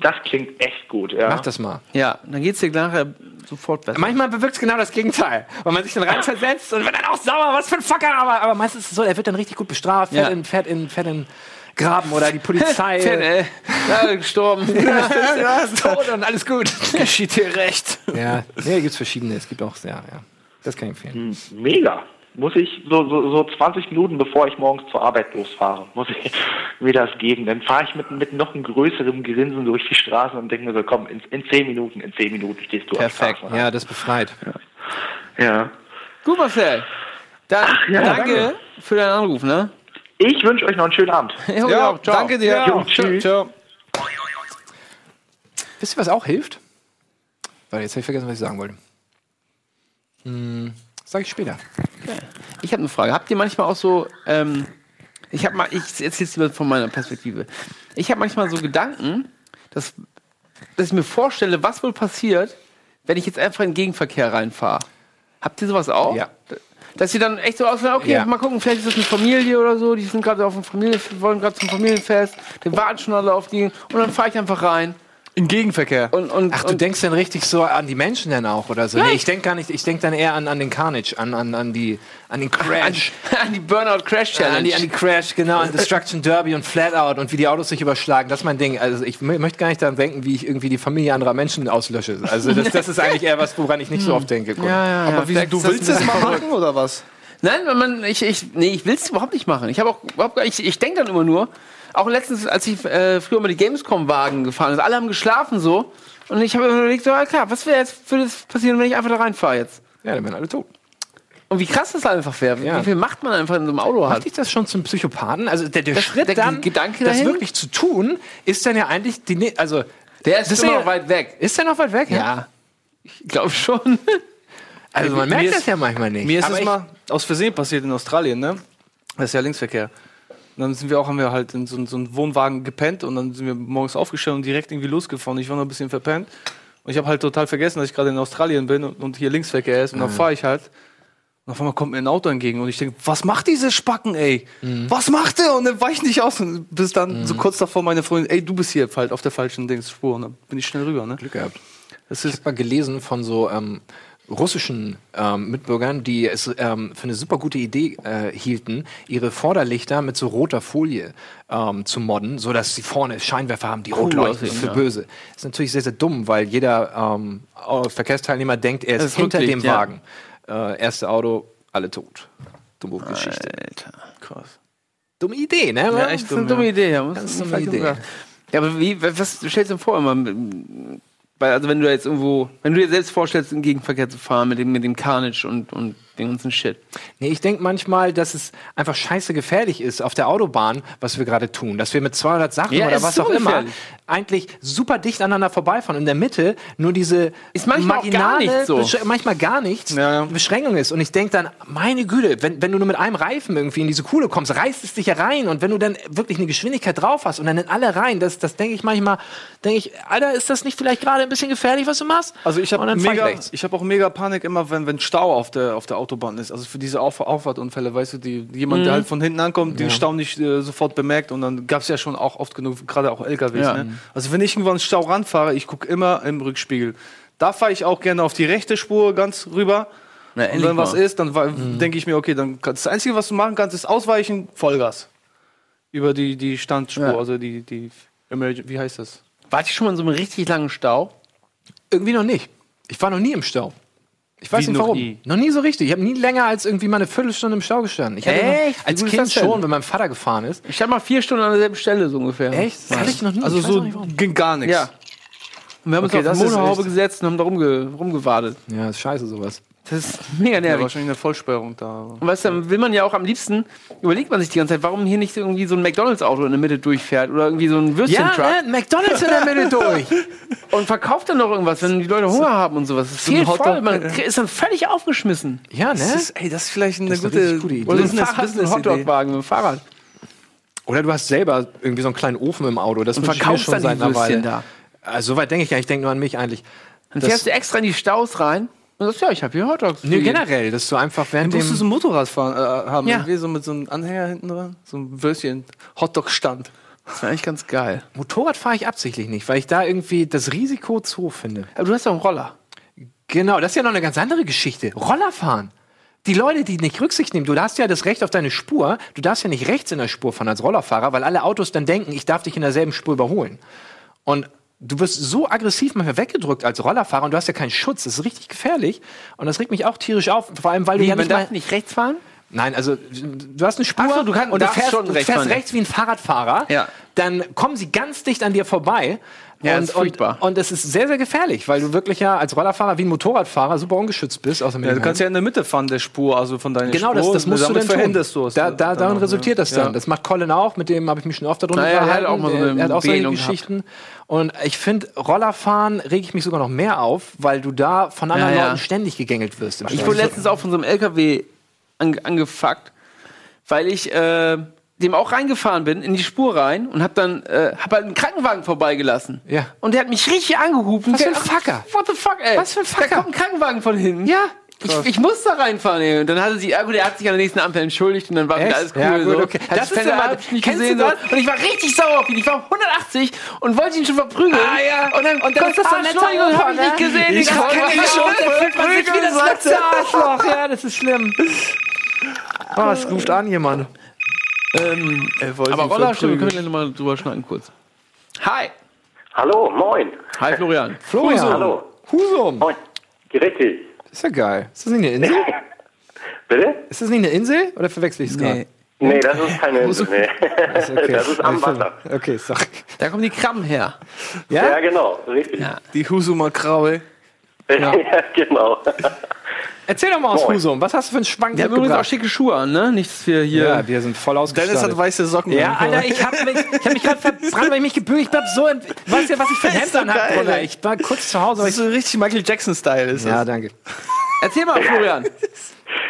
Das klingt echt gut, ja. Mach das mal. Ja, dann geht's dir nachher sofort besser. Manchmal bewirkt es genau das Gegenteil, weil man sich dann reinversetzt und wird dann auch sauer, was für ein Fucker, aber, aber meistens ist es so, er wird dann richtig gut bestraft, fährt, Ja. in, fährt, in, fährt in Graben oder die Polizei (laughs) Fan, ey. Ja, gestorben. (laughs) ja, ist tot und alles gut. (laughs) Geschieht dir recht. ja, nee, gibt es verschiedene, es gibt auch, ja, ja, das kann ich empfehlen. Mega. Muss ich so, so, so 20 Minuten, bevor ich morgens zur Arbeit losfahre, muss ich (laughs) mir das geben. Dann fahre ich mit, mit noch einem größeren Grinsen durch die Straßen und denke mir so, komm, in, in 10 Minuten, in 10 Minuten stehst du Perfekt, am Straßenrand. Ja, das befreit. Ja. Gut, Marcel. Dann ja, danke, danke. für deinen Anruf, ne? Ich wünsche euch noch einen schönen Abend. Ja, Ja, danke dir. Ja, Jo, tschüss. Ciao. Wisst ihr, was auch hilft? Warte, jetzt habe ich vergessen, was ich sagen wollte. Hm, sag ich später. Ich habe eine Frage. Habt ihr manchmal auch so, ähm, ich habe mal, ich erzähle es von meiner Perspektive. Ich habe manchmal so Gedanken, dass, dass ich mir vorstelle, was wohl passiert, wenn ich jetzt einfach in den Gegenverkehr reinfahre. Habt ihr sowas auch? Ja. Dass sie dann echt so aussehen, okay, Ja. mal gucken, vielleicht ist das eine Familie oder so, die sind gerade auf dem Familien, wollen gerade zum Familienfest, die warten schon alle auf die und dann fahre ich einfach rein Im Gegenverkehr. und, und, Ach, du und denkst dann richtig so an die Menschen dann auch oder so? Nee, ich denke gar nicht, ich denke dann eher an, an den Carnage, an, an, an, die, an den an, Crash. an die Burnout Crash Challenge. An die, an die Crash, genau, an Destruction Derby und Flatout und wie die Autos sich überschlagen. Das ist mein Ding. Also ich mö- möchte gar nicht daran denken, wie ich irgendwie die Familie anderer Menschen auslösche. Also das, das ist eigentlich eher was, woran ich nicht so oft denke. Ja, ja, Aber ja, vielleicht du willst es mal machen oder was? Nein, wenn man, ich, ich, nee, ich will es überhaupt nicht machen. Ich habe auch überhaupt, gar- ich, ich denke dann immer nur, auch letztens, als ich äh, früher mal die Gamescom-Wagen gefahren ist, alle haben geschlafen so. Und ich habe mir überlegt, so, ah, klar, was wäre jetzt, würde das passieren, wenn ich einfach da reinfahre jetzt? Ja, dann werden alle tot. Und wie krass das einfach wäre. Ja. Wie viel Macht man einfach in so einem Auto hat. Macht dich das schon zum Psychopathen? Also der, der Das- Schritt der dann, Gedanke das dahin? wirklich zu tun, ist dann ja eigentlich die, ne- also Der ist Das ist immer ja- noch weit weg. ist der noch weit weg? Ja. Ich glaube schon. (laughs) Also man merkt ist- das ja manchmal nicht. Mir ist Aber es ich- mal aus Versehen passiert in Australien, ne? Das ist ja Linksverkehr. Und dann sind wir auch, haben wir halt in so, so einen Wohnwagen gepennt und dann sind wir morgens aufgestellt und direkt irgendwie losgefahren. Ich war noch ein bisschen verpennt. Und ich habe halt total vergessen, dass ich gerade in Australien bin und, und hier Linksverkehr ist. Und dann fahre ich halt. Und auf einmal kommt mir ein Auto entgegen und ich denke, was macht diese Spacken, ey? Was macht der? Und dann weicht nicht aus. Und bis dann so kurz davor meine Freundin, ey, du bist hier halt auf der falschen Dingsspur. Und dann bin ich schnell rüber, ne? Glück gehabt. Das Ich ist habe mal gelesen von so ähm, russischen ähm, Mitbürgern, die es ähm, für eine super gute Idee äh, hielten, ihre Vorderlichter mit so roter Folie ähm, zu modden, so dass sie vorne Scheinwerfer haben, die rot leuchten für ja. böse. Ist natürlich sehr sehr dumm, weil jeder ähm, Verkehrsteilnehmer denkt, er ist, Das hinter Rücklicht, dem ja. Wagen. Äh, erste Auto, alle tot. Dumme Geschichte. Alter. krass. Dumme Idee, ne? Ja, echt Das ist eine dumm, dumme ja. Idee, ja. Ganz dumme vielleicht Idee. Ja, aber wie, was stellst du dir vor immer? Weil, also wenn du jetzt irgendwo, wenn du dir selbst vorstellst, im Gegenverkehr zu fahren mit dem, mit dem Carnage und, und den ganzen Shit. Nee, ich denke manchmal, dass es einfach scheiße gefährlich ist auf der Autobahn, was wir gerade tun. Dass wir mit 200 Sachen Ja, oder was auch immer eigentlich super dicht aneinander vorbeifahren. Und in der Mitte nur diese Ist manchmal auch gar marginale, nicht so. Besch- manchmal gar nichts Ja. Beschränkung ist. Und ich denke dann, meine Güte, wenn, wenn du nur mit einem Reifen irgendwie in diese Kuhle kommst, reißt es dich ja rein. Und wenn du dann wirklich eine Geschwindigkeit drauf hast und dann in alle rein, das, das denke ich manchmal, denke ich, Alter, ist das nicht vielleicht gerade ein bisschen gefährlich, was du machst? Also ich habe ich ich habe auch mega Panik immer, wenn, wenn Stau auf der auf der Autobahn ist. Also für diese auf Auffahrtunfälle, weißt du, die jemand, der halt von hinten ankommt, den Stau nicht äh, sofort bemerkt und dann gab es ja schon auch oft genug, gerade auch LKWs. Ja. Ne? Also wenn ich irgendwo an den Stau ranfahre, ich gucke immer im Rückspiegel. Da fahre ich auch gerne auf die rechte Spur ganz rüber. Na, und wenn was mal. ist, dann denke ich mir, okay, dann das Einzige, was du machen kannst, ist ausweichen, Vollgas. Über die, die Standspur, Ja. also die, die Emergen- wie heißt das? Warte ich schon mal in so einem richtig langen Stau? Irgendwie noch nicht. Ich war noch nie im Stau. Ich weiß Wie nicht noch warum. nie? Noch nie so richtig. Ich habe nie länger als irgendwie mal eine Viertelstunde im Stau gestanden. Ich hatte Echt? noch, als Kind schon, wenn mein Vater gefahren ist. Ich stand mal vier Stunden an derselben Stelle so ungefähr. Echt? Das hatte ich noch nie. Also so ging gar nichts. Ja. Und wir haben Okay, uns auf die Motorhaube gesetzt und haben da rumge rumgewartet. Ja, ist scheiße sowas. Das ist (laughs) mega Ja, nervig. wahrscheinlich eine Vollsperrung da. Und weißt du, dann will man ja auch am liebsten, überlegt man sich die ganze Zeit, warum hier nicht irgendwie so ein McDonalds-Auto in der Mitte durchfährt oder irgendwie so ein Würstchen-Truck Ja, ne? McDonalds in der Mitte durch. (laughs) und verkauft dann noch irgendwas, wenn die Leute Hunger haben und sowas. Es ein fehlt Hotdog, voll, man ist dann völlig aufgeschmissen. Ja, ne? Das ist, ey, das ist vielleicht eine Das ist eine gute, gute Idee. Oder so ein Fahrrad, ein. Hotdog-Wagen mit dem Fahrrad. Oder du hast selber irgendwie so einen kleinen Ofen im Auto. Das Und wünsche ich mir verkaufst schon dann die seit einer Würstchen Weile. da. Also, so weit denke ich gar nicht. Ich denke nur an mich eigentlich. Dann Das- fährst du extra in die Staus rein und sagst, ja, ich habe hier Hotdogs. Nee, generell, dass du einfach während Du musst dem... so ein Motorrad fahren, äh, haben, Ja. irgendwie so mit so einem Anhänger hinten dran, so ein Würstchen, Hotdog-Stand. Das wäre eigentlich ganz geil. Motorrad fahre ich absichtlich nicht, weil ich da irgendwie das Risiko zu hoch finde. Aber du hast doch einen Roller. Genau, das ist ja noch eine ganz andere Geschichte. Roller fahren. Die Leute, die nicht Rücksicht nehmen, du hast ja das Recht auf deine Spur, du darfst ja nicht rechts in der Spur fahren als Rollerfahrer, weil alle Autos dann denken, ich darf dich in derselben Spur überholen. Und du wirst so aggressiv manchmal weggedrückt als Rollerfahrer und du hast ja keinen Schutz. Das ist richtig gefährlich. Und das regt mich auch tierisch auf, vor allem, weil du Wie, ja man nicht mal, nicht rechts fahren? Nein, also du hast eine Spur so, du kannst- und du fährst, du rechts fährst fahren. rechts wie ein Fahrradfahrer. Ja. Dann kommen sie ganz dicht an dir vorbei. Ja, und. Und, und es ist sehr, sehr gefährlich, weil du wirklich ja als Rollerfahrer wie ein Motorradfahrer super ungeschützt bist. Mit Ja, du kannst ja in der Mitte fahren der Spur, also von deiner Genau, das, Spur. das musst du dann verhinderst du es. Da, da, dann darin resultiert ja. das dann. Ja. Das macht Colin auch, mit dem habe ich mich schon öfter drunter Naja, er hat auch mal so eine er hat auch solche. Geschichten. Und ich finde, Rollerfahren rege ich mich sogar noch mehr auf, weil du da von anderen Ja, ja. Leuten ständig gegängelt wirst. Ich wurde letztens auch von so einem LKW ange angefuckt, weil ich äh, dem auch reingefahren bin, in die Spur rein und hab dann äh, hab halt einen Krankenwagen vorbeigelassen. Ja. Und der hat mich richtig angehupen. Was für ein Fucker. What the fuck, ey? Was für ein Fucker. Da kommt ein Krankenwagen von hinten. Ja. Ich, ich muss da reinfahren, ey. Und dann hatte sie, ja gut, er hat sich an der nächsten Ampel entschuldigt und dann war wieder alles cool. Ja, gut, so. okay. Das sich ist immer- hab ich nicht kennst du gesehen. das? So. Und ich war richtig sauer auf ihn. Ich war auf 180 und wollte ihn schon verprügeln. Ah, ja. Und dann, Und dann ist das so ein netter Entschuldigung, hab ich Opa, nicht ne? gesehen. Ich hab- kenn ihn schon, wie das letzte Arschloch. Ja, das ist schlimm. Oh, es ruft an jemand. Ähm, Er wollte aber ihn Roller, stimmt, wir verprügeln. können gleich nochmal drüber schneiden kurz. Hi. Hallo, moin. Hi, Florian. (laughs) Florian. Hallo. Husum. Moin. Das ist ja geil. Ist das nicht eine Insel? (laughs) Bitte? Ist das nicht eine Insel oder verwechsel ich es gerade? Nee, das ist keine Insel. Nee. Okay. (laughs) Das ist am Wasser. Okay, sorry. Da kommen die Krabben her. Ja, Ja? genau, richtig. Ja. Die Husumer Kraue. Ja, genau. Erzähl doch mal aus Moin. Husum. Was hast du für einen Schwank Wir haben übrigens auch schicke Schuhe an, ne? Nicht, dass wir hier. Ja, wir sind voll ausgestattet. Dennis hat weiße Socken. Ja, an. Alter, ich hab mich, ich hab mich gerade verbrannt, weil ich mich gebügelt. Ich bleib so, weißt du, was ich für ein Hemd ist so an hab, geil, Bruder? Ich war kurz zu Hause. aber Das Ich, ist so richtig Michael Jackson-Style. Ist ja, das. danke. Erzähl mal, Florian. (laughs)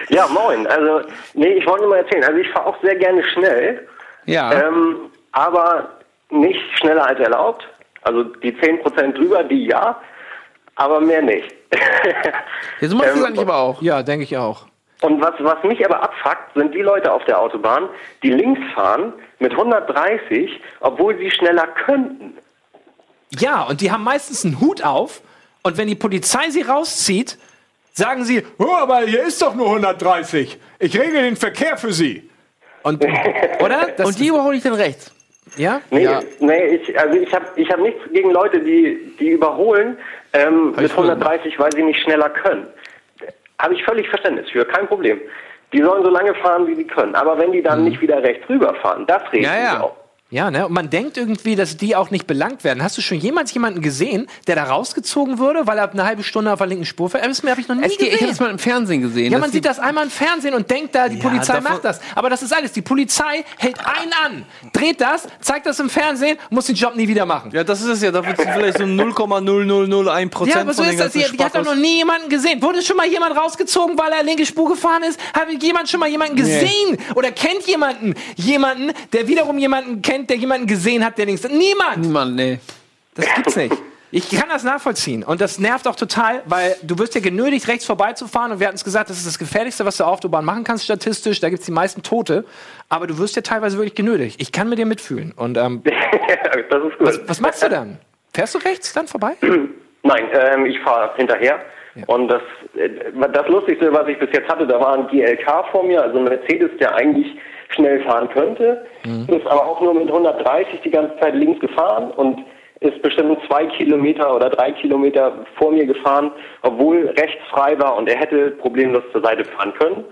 Ja, moin. Also, nee, ich wollte nur mal erzählen. Also, ich fahre auch sehr gerne schnell, Ja. ähm, aber nicht schneller als erlaubt. Also, die 10% drüber, die ja, aber mehr nicht. (laughs) Ja, so machst du ähm, eigentlich aber auch. Ja, denke ich auch. Und was, was mich aber abfuckt, sind die Leute auf der Autobahn, die links fahren mit 130, obwohl sie schneller könnten. Ja, und die haben meistens einen Hut auf und wenn die Polizei sie rauszieht, sagen sie, oh, aber hier ist doch nur 130. Ich regle den Verkehr für sie. Und, (laughs) oder? Das, Und die überhole ich dann rechts. Ja? Nee, Ja. nee ich, also ich habe ich hab nichts gegen Leute, die, die überholen ähm, mit ich voll 130, weil sie nicht schneller können. Habe ich völlig Verständnis für, kein Problem. Die sollen so lange fahren, wie sie können. Aber wenn die dann nicht wieder rechts rüberfahren, das regt Ja, mich ja. auf. Ja, ne? Und man denkt irgendwie, dass die auch nicht belangt werden. Hast du schon jemals jemanden gesehen, der da rausgezogen wurde, weil er eine halbe Stunde auf der linken Spur fährt? Das habe ich noch nie Es geht, ich habe gesehen. das mal im Fernsehen gesehen. Ja, man sieht das einmal im Fernsehen und denkt da, die Polizei davon- macht das. Aber das ist alles. Die Polizei hält einen an, dreht das, zeigt das im Fernsehen, muss den Job nie wieder machen. Ja, das ist es ja. Da wird vielleicht so 0,0001 Prozent Ja, aber so ist das. Die, die hat doch noch nie jemanden gesehen. Wurde schon mal jemand rausgezogen, weil er linke Spur gefahren ist? Hat jemand schon mal jemanden gesehen? Oder kennt jemanden jemanden, der wiederum jemanden kennt, der jemanden gesehen hat, der links... Niemand! Niemand, nee. Das gibt's nicht. Ich kann das nachvollziehen. Und das nervt auch total, weil du wirst ja genötigt, rechts vorbeizufahren. Und wir hatten es gesagt, das ist das Gefährlichste, was du auf der Autobahn machen kannst, statistisch. Da gibt's die meisten Tote. Aber du wirst ja teilweise wirklich genötigt. Ich kann mit dir mitfühlen. Und ähm, (laughs) das ist gut. was, was machst du dann? Fährst du rechts dann vorbei? (clears throat) Nein, ähm, ich fahre hinterher. Und das, äh, das Lustigste, was ich bis jetzt hatte, da war ein GLK vor mir, also ein Mercedes, der eigentlich schnell fahren könnte, ist aber auch nur mit 130 die ganze Zeit links gefahren und ist bestimmt zwei Kilometer oder drei Kilometer vor mir gefahren, obwohl rechts frei war und er hätte problemlos zur Seite fahren können.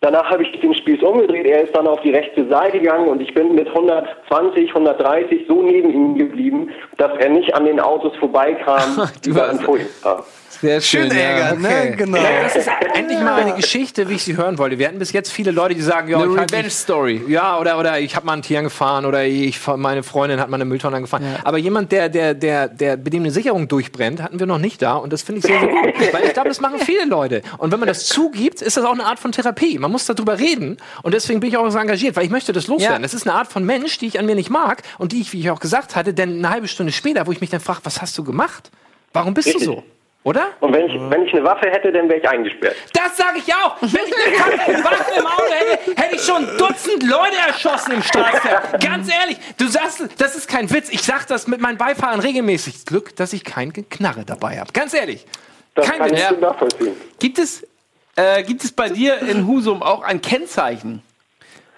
Danach habe ich den Spieß umgedreht, er ist dann auf die rechte Seite gegangen und ich bin mit 120, 130 so neben ihm geblieben, dass er nicht an den Autos vorbeikam, (laughs) die ihn vor ihm kamen. Sehr schön. Schön ärgern, ne? Genau. Ja, das ist endlich mal eine Geschichte, wie ich sie hören wollte. Wir hatten bis jetzt viele Leute, die sagen, ja, Eine Revenge mich- Story. Ja, oder, oder ich habe mal einen Tier gefahren oder ich, meine Freundin hat mal eine Mülltonne angefahren. Aber jemand, der, der, der, der, dem eine Sicherung durchbrennt, hatten wir noch nicht da. Und das finde ich sehr, sehr gut. (laughs) Weil ich glaube, das machen viele Leute. Und wenn man das zugibt, ist das auch eine Art von Therapie. Man muss darüber reden. Und deswegen bin ich auch so engagiert, weil ich möchte das loswerden. Ja. Das ist eine Art von Mensch, die ich an mir nicht mag und die ich, wie ich auch gesagt hatte, denn eine halbe Stunde später, wo ich mich dann frage, was hast du gemacht? Warum bist du (clears throat) so? Oder? Und wenn ich, wenn ich eine Waffe hätte, dann wäre ich eingesperrt. Das sage ich auch. Wenn ich eine Waffe im Auto hätte, hätte ich schon Dutzend Leute erschossen im Straßenverkehr. Ganz ehrlich, du sagst, das ist kein Witz. Ich sag das mit meinen Beifahrern regelmäßig. Glück, dass ich kein Knarre dabei habe. Ganz ehrlich. Das Kein kann Witz. ich nachvollziehen. Gibt es, äh, gibt es bei dir in Husum auch ein Kennzeichen,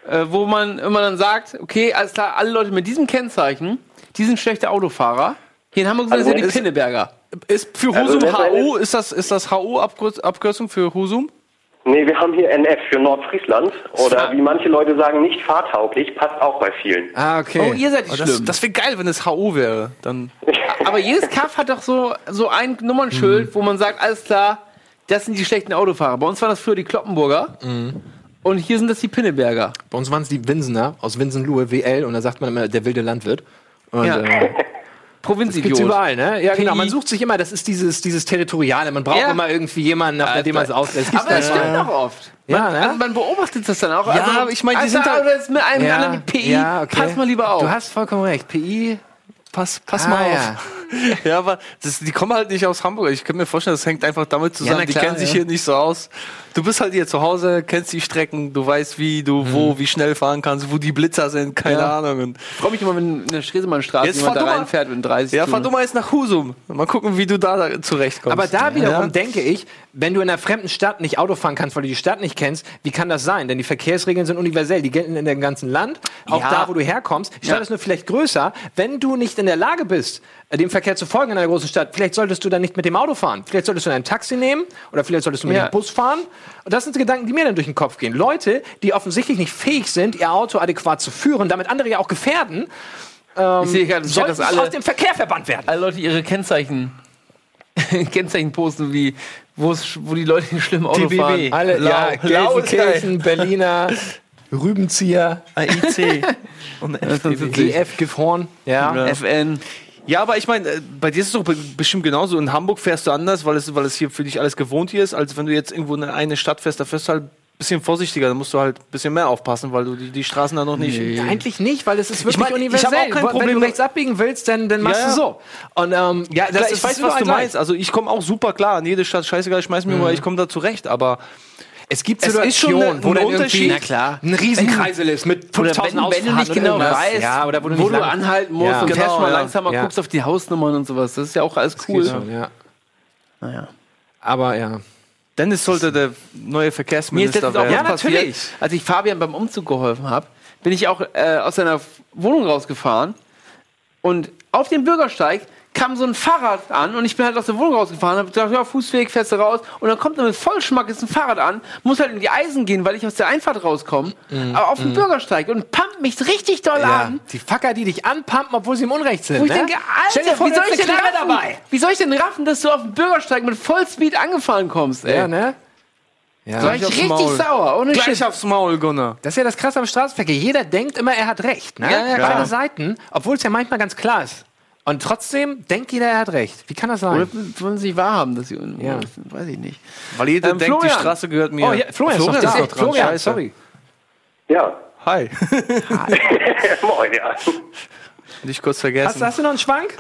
äh, wo man immer dann sagt, okay, alles klar, alle Leute mit diesem Kennzeichen, die sind schlechte Autofahrer. Hier in Hamburg sind Also das ja die Pinneberger. Ist für Also Husum letztendlich- HO, ist das, ist das HO-Abkürzung für Husum? Nee, wir haben hier NF für Nordfriesland. Oder wie manche Leute sagen, nicht fahrtauglich, passt auch bei vielen. Ah, okay. Oh, ihr seid Oh, das schlimm. das wäre geil, wenn es HO wäre. Dann (laughs) Aber jedes Kaff hat doch so, so ein Nummernschild, wo man sagt, alles klar, das sind die schlechten Autofahrer. Bei uns waren das früher die Kloppenburger. Und hier sind das die Pinneberger. Bei uns waren es die Winsener aus Winsenlohe, WL. Und da sagt man immer, der wilde Landwirt. Und, Ja. äh, (laughs) Provinzidiot. Gibt's überall, ne? Ja, genau. Man sucht sich immer, das ist dieses, dieses Territoriale. Man braucht Ja. immer irgendwie jemanden, nach dem man es auslässt. Aber das da- stimmt doch oft. Ja, man, ne? also man beobachtet das dann auch. Ja, also, aber ich meine, die Alter, sind ist mit einem Ja, anderen PI. ja, okay. Pass mal lieber auf. Du hast vollkommen recht. PI. Pass, pass Ah, mal auf. ja. (laughs) Ja, aber das, die kommen halt nicht aus Hamburg. Ich kann mir vorstellen, das hängt einfach damit zusammen. die klar, kennen sich ja. hier nicht so aus. Du bist halt hier zu Hause, kennst die Strecken, du weißt, wie du wo, wie schnell fahren kannst, wo die Blitzer sind, keine Mhm. Ja. Ahnung. Ich freue mich immer, wenn in der Stresemannstraße Jetzt jemand da reinfährt mit 30 ja, fahr du mal jetzt nach Husum. Mal gucken, wie du da zurechtkommst. Aber da wiederum Ja. denke ich, wenn du in einer fremden Stadt nicht Auto fahren kannst, weil du die Stadt nicht kennst, wie kann das sein? Denn die Verkehrsregeln sind universell. Die gelten in dem ganzen Land. Auch Ja. da, wo du herkommst. Die Stadt Ja. ist nur vielleicht größer. Wenn du nicht in der Lage bist, äh, dem Verkehr zu folgen in einer großen Stadt, vielleicht solltest du dann nicht mit dem Auto fahren. Vielleicht solltest du ein Taxi nehmen oder vielleicht solltest du mit Ja. dem Bus fahren. Und das sind so Gedanken, die mir dann durch den Kopf gehen. Leute, die offensichtlich nicht fähig sind, ihr Auto adäquat zu führen, damit andere ja auch gefährden, ich sehe gerade, sollten dass alle, aus dem Verkehr verbannt werden. alle Leute ihre Kennzeichen, (laughs) Kennzeichen posten, wie wo es- wo die Leute schlimm Auto TBB. fahren. Alle, Lau. ja, Gelsenkirchen, Berliner, (laughs) Rübenzieher, AIC (laughs) und. GF, Gifhorn. Ja. FN. Ja, aber ich meine, äh, bei dir ist es doch be- bestimmt genauso. In Hamburg fährst du anders, weil es, weil es hier für dich alles gewohnt hier ist, als wenn du jetzt irgendwo in eine Stadt fährst, da fährst du halt bisschen vorsichtiger, da musst du halt ein bisschen mehr aufpassen, weil du die, die Straßen da noch nicht. Ja, eigentlich nicht, weil es ist wirklich mein, ich universell. hab auch kein Wenn Problem du mit- rechts abbiegen willst, dann, dann machst Ja, ja. du so. Und ähm, ja, das ich weiß, was du gleich. meinst. Also ich komme auch super klar an jede Stadt, scheißegal, ich schmeiß mir mal, ich komme da zurecht, aber Es gibt Es ist schon Situationen, ein- wo ein dann Unterschied. irgendwie Na klar. ein Riesenkreisel ist mit Oder 5000 wenn, wenn du nicht genau weißt, ja, oder wo du, wo du anhalten musst Ja. und fährst Genau, mal ja. langsamer, Ja. guckst auf die Hausnummern und sowas. Das ist ja auch alles cool. Schon, ja. Naja. Aber ja. Dennis sollte der neue Verkehrsminister werden. Ja, natürlich. als ich Fabian beim Umzug geholfen habe, bin ich auch äh, aus seiner Wohnung rausgefahren und auf dem Bürgersteig kam so ein Fahrrad an und ich bin halt aus der Wohnung rausgefahren, habe gedacht, ja, Fußweg, fährst du raus und dann kommt da mit Vollschmack ist ein Fahrrad an, muss halt in die Eisen gehen, weil ich aus der Einfahrt rauskomme, aber auf dem Bürgersteig und pumpt mich richtig doll ja. an. Die Fucker, die dich anpumpen, obwohl sie im Unrecht sind. Wo ich ne? denke, Stell dir Alter, vor, wie soll ich denn raffen, dabei? wie soll ich denn raffen, dass du auf dem Bürgersteig mit Vollspeed angefahren kommst, ey? Ja, ne? Ja. War ich aufs richtig Maul. sauer, ohne Gleich Shit. aufs Maul, Gunnar. Das ist ja das Krasse am Straßenverkehr. Jeder denkt immer, er hat recht. Ne? Ja, ja, Beide. Seiten, obwohl es ja manchmal ganz klar ist. Und trotzdem denkt jeder, er hat recht. Wie kann das sein? Oder wollen sie wahrhaben, dass sie Ja. weiß ich nicht. Weil jeder Ähm, denkt, die Florian. Straße gehört mir. oh, ja, Florian, ist noch da. Florian, Scheiße. sorry. Ja. Hi. (laughs) Moin, ja. Nicht kurz Hast, vergessen. hast du noch einen Schwank?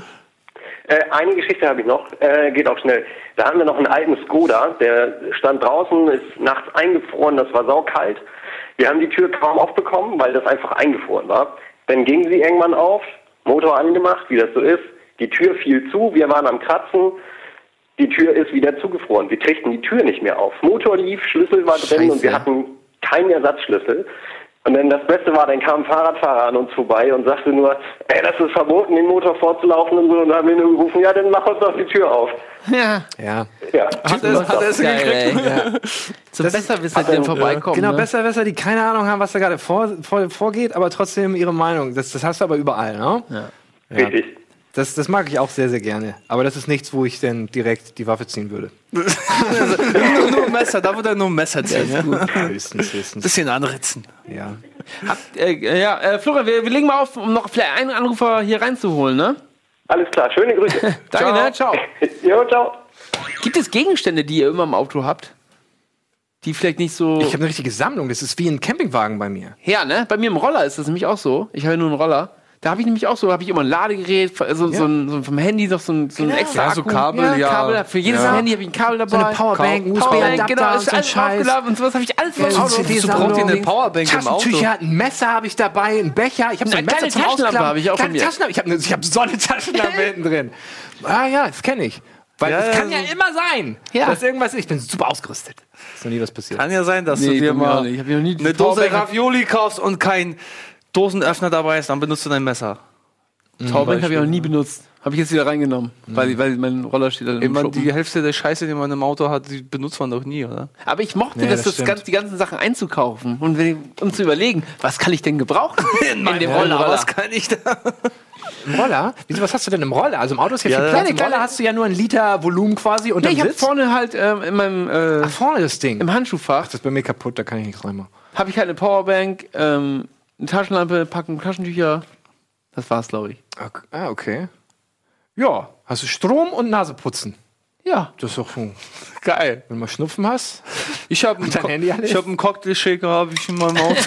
Äh, eine Geschichte habe ich noch, äh, geht auch schnell. Da haben wir noch einen alten Skoda, der stand draußen, ist nachts eingefroren, das war saukalt. Wir haben die Tür kaum aufbekommen, weil das einfach eingefroren war. Dann ging sie irgendwann auf, Motor angemacht, wie das so ist. Die Tür fiel zu, wir waren am Kratzen. Die Tür ist wieder zugefroren. Wir kriegten die Tür nicht mehr auf. Motor lief, Schlüssel war drin und wir hatten keinen Ersatzschlüssel. Und dann das Beste war, dann kam ein Fahrradfahrer an uns vorbei und sagte nur, ey, das ist verboten, den Motor vorzulaufen und so. Und dann haben wir nur gerufen, ja, dann mach uns doch die Tür auf. Ja. Ja. Ja. Hat er, hat er es Geil, hingekriegt? ey. (laughs) Zum Besserwisser, die dann vorbeikommen. Genau, ne? Besserwisser, die keine Ahnung haben, was da gerade vor, vor, vorgeht, aber trotzdem ihre Meinung. Das, das hast du aber überall, ne? Richtig. Das, das mag ich auch sehr, sehr gerne. Aber das ist nichts, wo ich dann direkt die Waffe ziehen würde. (laughs) nur, nur ein Messer, da wird er nur ein Messer ziehen. Ja, Höchstens, höchstens. Bisschen anritzen. Ja. Äh, ja, äh, Florian, wir, wir legen mal auf, um noch vielleicht einen Anrufer hier reinzuholen, ne? Alles klar, schöne Grüße. (laughs) Danke, ne? Ciao. (laughs) jo, ciao. Gibt es Gegenstände, die ihr immer im Auto habt? Die vielleicht nicht so. Ich habe eine richtige Sammlung. Das ist wie ein Campingwagen bei mir. ja, ne? Bei mir im Roller ist das nämlich auch so. Ich habe ja nur einen Roller. Da habe ich nämlich auch so, habe ich immer ein Ladegerät, so, so, ein, so vom Handy noch so ein, so ein extra Ja, so. Kabel, ja. Kabel. Für jedes Ja. Handy habe ich ein Kabel dabei. So eine Powerbank, ein USB-Adapter genau, ist so ein alles Scheiß. aufgeladen und sowas habe ich alles im Ja, so Auto. Wieso braucht ihr eine Powerbank im Auto? Ein Messer habe ich dabei, ein Becher. Ich habe so ein Eine Messer kleine zum Taschenlampe habe ich auch von mir. Taschenlampe. Ich habe hab so eine Taschenlampe (laughs) hinten drin. Ah ja, das kenne ich. Weil Ja, es ja, kann ja so- immer sein, Ja. dass irgendwas ist. Ich bin super ausgerüstet. Ist noch nie was passiert. Kann ja sein, dass Nee, du dir mal eine Dose Ravioli kaufst und kein Dosenöffner dabei ist, dann benutzt du dein Messer. Powerbank habe ich auch nie benutzt. Habe ich jetzt wieder reingenommen, weil, weil mein Roller steht da im Immer die Hälfte der Scheiße, die man im Auto hat, die benutzt man doch nie, oder? Aber ich mochte Ja, das, das ganz, die ganzen Sachen einzukaufen und wenn, um zu überlegen, was kann ich denn gebrauchen (laughs) in, dem Roller. Was kann ich da? Roller? Wieso, was hast du denn im Roller? Also im Auto ist ja, Ja, viel Platz. im Roller Roller- hast du ja nur ein Liter Volumen quasi und Nee, ich habe vorne halt ähm, in meinem äh, Ach, vorne das Ding. im Handschuhfach Das ist bei mir kaputt, da kann ich nicht reinmachen. habe ich halt eine Powerbank, ähm, eine Taschenlampe, Packen Taschentücher. Das war's, glaube ich. Ok- Ah, okay. Ja, hast du Strom und Naseputzen. Ja. Das ist doch schon, (laughs) Geil. wenn du mal Schnupfen hast. Ich habe (laughs) ich hab einen Cocktail-Shaker hab ich in meinem (laughs) Auto.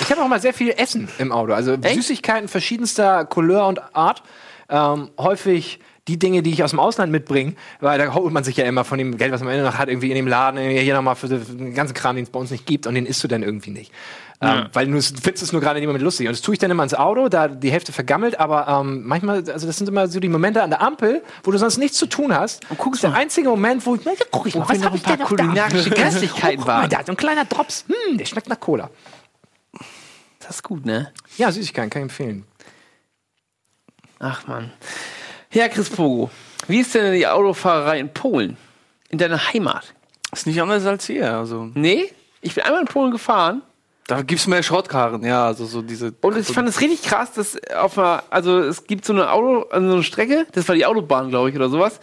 Ich habe auch mal sehr viel Essen im Auto. Also Süßigkeiten verschiedenster Couleur und Art. Ähm, häufig die Dinge, die ich aus dem Ausland mitbringe, weil da holt man sich ja immer von dem Geld, was man am Ende noch hat, irgendwie in dem Laden, hier nochmal für den ganzen Kram, den es bei uns nicht gibt und den isst du dann irgendwie nicht. Ähm, weil du findest es nur gerade in dem Moment lustig. Und das tue ich dann immer ins Auto, da die Hälfte vergammelt, aber ähm, manchmal, also das sind immer so die Momente an der Ampel, wo du sonst nichts zu tun hast. Und guckst der einzige Moment, wo ich, na, ja, guck ich mal, was habe ein ich paar denn noch kulinarische (laughs) da? Köstlichkeiten oh, mal, waren. da hat so ein kleiner Drops. Hm, der schmeckt nach Cola. Das ist gut, ne? Ja, Süßigkeiten kann ich empfehlen. Ach man. Ja, Chris Pogo, wie ist denn die Autofahrerei in Polen? In deiner Heimat? Ist nicht anders als hier. Also, Nee? Ich bin einmal in Polen gefahren da gibt's mehr Schrottkarren, ja, also so diese. und ich fand es richtig krass, dass auf einer, also es gibt so eine Auto, also so eine Strecke, das war die Autobahn, glaube ich, oder sowas,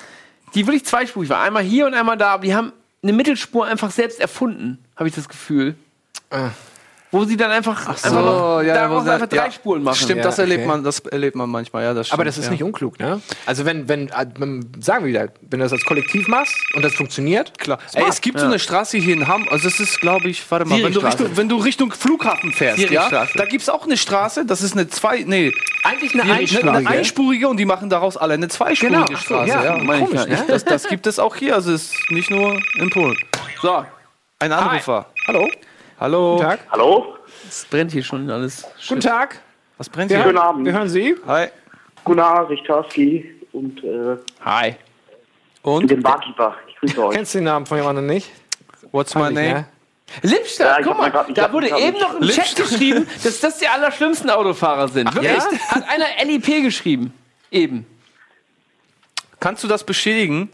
die wirklich zweispurig war. Einmal hier und einmal da, aber die haben eine Mittelspur einfach selbst erfunden, habe ich das Gefühl. Wo sie dann einfach, einfach noch, daraus einfach drei ja. Spuren machen. Stimmt, Ja, das erlebt okay. man, das erlebt man manchmal, ja, das stimmt. Aber das ist ja. nicht unklug, ne? Also wenn, wenn, äh, sagen wir wieder, wenn du das als Kollektiv machst und das funktioniert, Klar. Ey, es gibt so eine Straße hier in Hamm, also das ist, glaube ich, warte mal, wenn du. Richtung, wenn du Richtung Flughafen fährst, ja, da gibt's auch eine Straße, das ist eine zwei, nee, eigentlich eine einspurige. eine einspurige und die machen daraus alle eine zweispurige Genau, ach so, Straße. ja, Ja, komisch, nicht. Das, das gibt es auch hier, also es ist nicht nur in Polen. So, Ein Anrufer. Hallo, Hallo. guten Tag. Hallo? es brennt hier schon alles. Guten Tag. Was brennt Wir, hier? Guten Abend. wir hören Sie. Hi. Gunnar Richtarski und äh, Hi. Und? den Barkeeper. Ich grüße euch. Kennst du den Namen von jemandem nicht? What's my name? ne? Lippstadt, Ja, guck mal, grad- da wurde eben noch im Chat geschrieben, dass das die allerschlimmsten Autofahrer sind. Wirklich? Ja? Hat einer LIP geschrieben. Eben. Kannst du das bestätigen?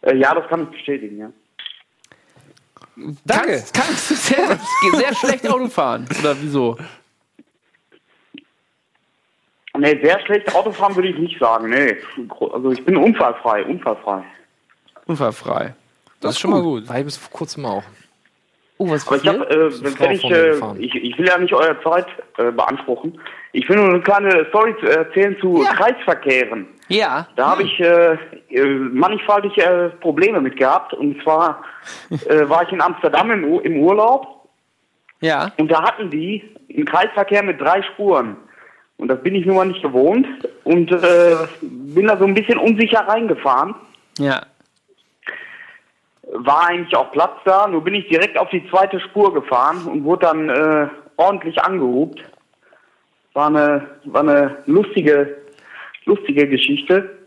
Äh, ja, das kann ich bestätigen, ja. Danke. Kannst, kannst du sehr, sehr schlecht Auto fahren? Oder wieso? Nee, sehr schlecht Autofahren würde ich nicht sagen, nee. Also ich bin unfallfrei, unfallfrei. Unfallfrei. Das ist schon mal gut. Ich bis vor kurzem auch. Oh, was Aber ich passiert? habe, äh, wenn, ich, äh, ich, ich will ja nicht eure Zeit äh, beanspruchen. Ich will nur eine kleine Story zu erzählen zu Ja. Kreisverkehren. Ja. Da habe ich äh, äh, mannigfaltige äh, Probleme mit gehabt. Und zwar äh, war ich in Amsterdam im, im Urlaub Ja. Und da hatten die einen Kreisverkehr mit drei Spuren. Und das bin ich nun mal nicht gewohnt. Und äh, bin da so ein bisschen unsicher reingefahren. Ja. War eigentlich auch Platz da, nur bin ich direkt auf die zweite Spur gefahren und wurde dann äh, ordentlich angehupt. War eine, war eine lustige, lustige Geschichte.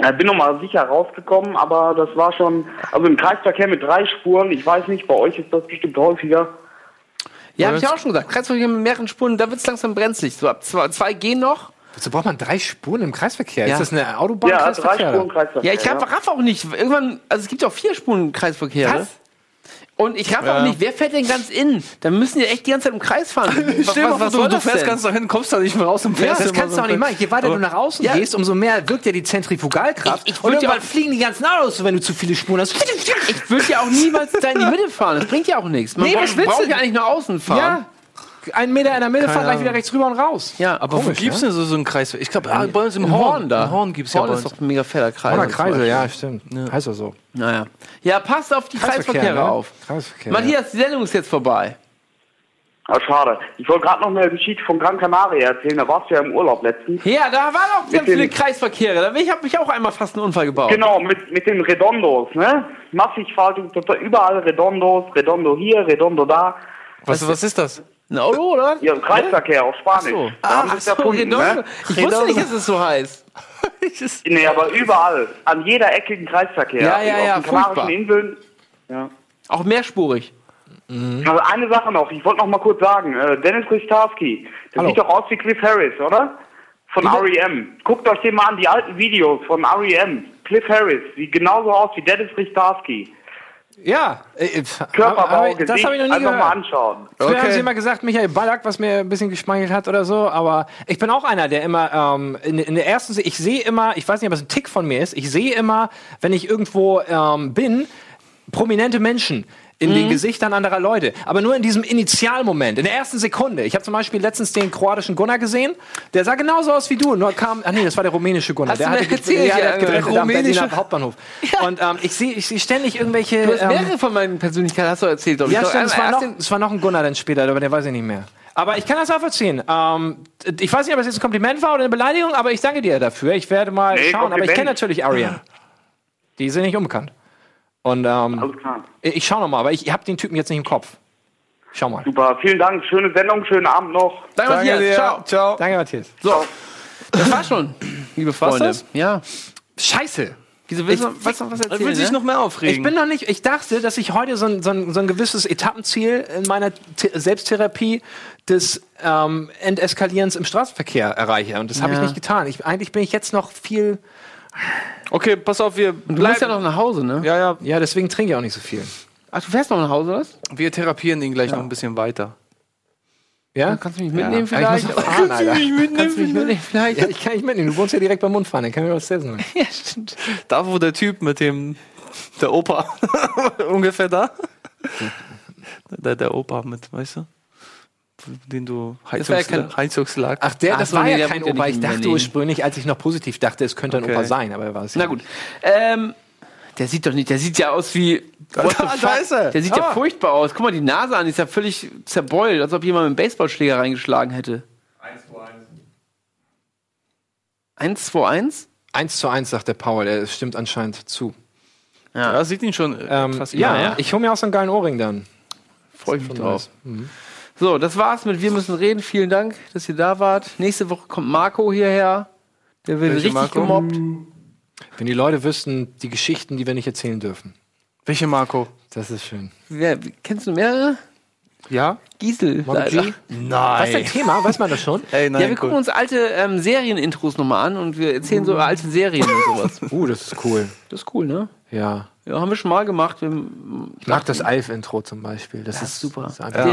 Ja, bin nochmal sicher rausgekommen, aber das war schon, also ein Kreisverkehr mit drei Spuren, ich weiß nicht, bei euch ist das bestimmt häufiger. Ja, habe ich ja auch schon gesagt. Kreisverkehr mit mehreren Spuren, da wird es langsam brenzlig. So ab zwei, zwei gehen noch. Wozu braucht man drei Spuren im Kreisverkehr? Ja. Ist das eine Ja, Autobahn-Kreisverkehr? drei Spuren Kreisverkehr. Ja, ich raff, auch nicht. Irgendwann, also es gibt ja auch vier Spuren Kreisverkehre. Was? Und ich raff auch nicht, wer fährt denn ganz innen? Da müssen die echt die ganze Zeit im Kreis fahren. (laughs) Was, Stell dir mal vor, du, du das fährst denn? ganz nach hinten, kommst da nicht mehr raus und Ja, fährst das immer kannst so du auch nicht machen. Je weiter du nach außen Ja. gehst, umso mehr wirkt ja die Zentrifugalkraft. Ich- ich und ja irgendwann fliegen die ganzen Autos, wenn du zu viele Spuren hast. Ich würde ja auch niemals da in die Mitte fahren. Das bringt ja auch nichts. Man Nee, braucht, was willst braucht du? ja eigentlich nur außen fahren. Ja, ein Meter in der Mitte, fahr gleich wieder rechts rüber und raus. Ja, Aber Komisch, wo gibt's ne? denn so, so einen Kreis? Ich glaube, ah, bei uns im Im Horn. Horn da. Im Horn gibt's ja Horn bei ist uns. doch ein mega fetter Kreis. Oder Kreise, ja, stimmt. Heißt doch so. Naja. Ja, passt auf die Kreisverkehre ne? auf. Kreisverkehr. Matthias, die Sendung ist jetzt vorbei. Ah, schade. Ich wollte gerade noch eine Geschichte von Gran Canaria erzählen, da warst du ja im Urlaub letztens. Ja, da waren auch ganz viele Kreisverkehre. Da ich habe mich auch einmal fast einen Unfall gebaut. Genau, mit, mit den Redondos, ne? Massigfaltung, total überall Redondos, Redondo hier, Redondo da. Was, was ist das? Ein Auto, oder? Ja, Spanisch. auf Spanisch. So. Haben sie es erfunden, Redondo. ne? Ich wusste nicht, dass es so heißt. (laughs) Nee, aber überall. An jeder Ecke ein Kreisverkehr. Ja, ja, auf ja, den Kanarischen. Inseln. Ja. Auch mehrspurig. Also eine Sache noch, ich wollte noch mal kurz sagen, äh, Dennis Richtarski, der Hallo. sieht doch aus wie Cliff Harris, oder? Von R.E.M. Guckt euch den mal an, die alten Videos von R.E.M. Cliff Harris, sieht genauso aus wie Dennis Richtarski. Ja, äh, äh, Körperbau, das habe ich noch nie einfach mal gehört. anschauen. Früher haben sie immer gesagt, Michael Ballack, was mir ein bisschen geschmeichelt hat oder so, aber ich bin auch einer, der immer ähm, in, in der ersten, ich sehe immer, ich weiß nicht, ob es ein Tick von mir ist, ich sehe immer, wenn ich irgendwo ähm, bin, prominente Menschen in Mhm. den Gesichtern anderer Leute, aber nur in diesem Initialmoment, in der ersten Sekunde. Ich habe zum Beispiel letztens den kroatischen Gunnar gesehen, der sah genauso aus wie du, nur kam, ach nee, das war der rumänische Gunnar, Hast der du mir hatte erzählt, ja, der ja, hat am rumänische- Berliner Hauptbahnhof. (laughs) Und ähm, ich sehe ich sehe ständig irgendwelche... Du hast ähm, mehrere von meinen Persönlichkeiten, hast du erzählt, glaub ich. ja, stimmt, es einmal war, noch, es war noch ein Gunnar dann später, aber der weiß ich nicht mehr. Aber ich kann das auch verziehen. Ähm, ich weiß nicht, ob es jetzt ein Kompliment war oder eine Beleidigung, aber ich danke dir dafür. Ich werde mal Nee, schauen. Aber ich Kompliment. kenne natürlich Ariane. Die sind nicht unbekannt. Und ähm, Alles klar. ich, ich schau noch mal, aber ich habe den Typen jetzt nicht im Kopf. Schau mal. Super, vielen Dank, schöne Sendung, schönen Abend noch. Danke, Matthias. Ciao. Ciao. Danke, Matthias. So. Das war schon, liebe Freunde. das? Ja. Scheiße. Wieso willst du noch- was, was Er erzählen? will sich ne? noch mehr aufregen. Ich bin noch nicht, ich dachte, dass ich heute so ein, so ein, so ein gewisses Etappenziel in meiner The Selbsttherapie des ähm, Enteskalierens im Straßenverkehr erreiche. Und das habe ich Ja. nicht getan. Ich, eigentlich bin ich jetzt noch viel. Okay, pass auf, wir Du musst ja noch nach Hause, ne? Ja, ja, Ja, deswegen trinke ich auch nicht so viel. Ach, du fährst noch nach Hause, oder? was? wir therapieren ihn gleich noch ein bisschen weiter. Ja? Kannst du mich mitnehmen Ja, ich vielleicht? noch fahren, Alter. Kannst du mich mitnehmen vielleicht? Ja, ich kann nicht mitnehmen. Du wohnst ja direkt beim Mundfahren. Dann kann mir was erzählen. Ja, stimmt. Da, wo der Typ mit dem, der Opa, (laughs) ungefähr da. (laughs) Der, der Opa mit, weißt du? Den du war ja Heizungslag. Ach, der, Ach das so, war nee, ja der kein ja Opa. nicht Ich dachte ursprünglich, als ich noch positiv dachte, es könnte ein Okay. Opa sein, aber er war es Na ja gut. Ähm, der sieht doch nicht, der sieht ja aus wie. (laughs) The Da- ist er. Der sieht ja Ah. furchtbar aus. Guck mal, die Nase an, die ist ja völlig zerbeult, als ob jemand mit einem Baseballschläger reingeschlagen hätte. 1, 2, 1? 1 zu 1, sagt der Paul. Er stimmt anscheinend zu. Ja, sieht ihn schon äh, Ähm, fast ja, ja. ich hole mir auch so einen geilen Ohrring dann. Freue ich mich drauf. nice. So, das war's mit Wir müssen reden. Vielen Dank, dass ihr da wart. Nächste Woche kommt Marco hierher. Der wird Welche richtig Marco? gemobbt. Wenn die Leute wüssten, die Geschichten, die wir nicht erzählen dürfen. Welche Marco? Das ist schön. Wer, kennst du mehrere? Ja? Giesel. Leider. Was ist dein Thema? Weiß man das schon? Ey, nein, Ja, wir gucken uns alte ähm, Serienintros nochmal an und wir erzählen so alte Serien und sowas. Uh, das ist cool. Das ist cool, ne? Ja. Ja, haben wir schon mal gemacht. Wir, Ich mag das Alf-Intro zum Beispiel. Das, das ist super. ist einfach-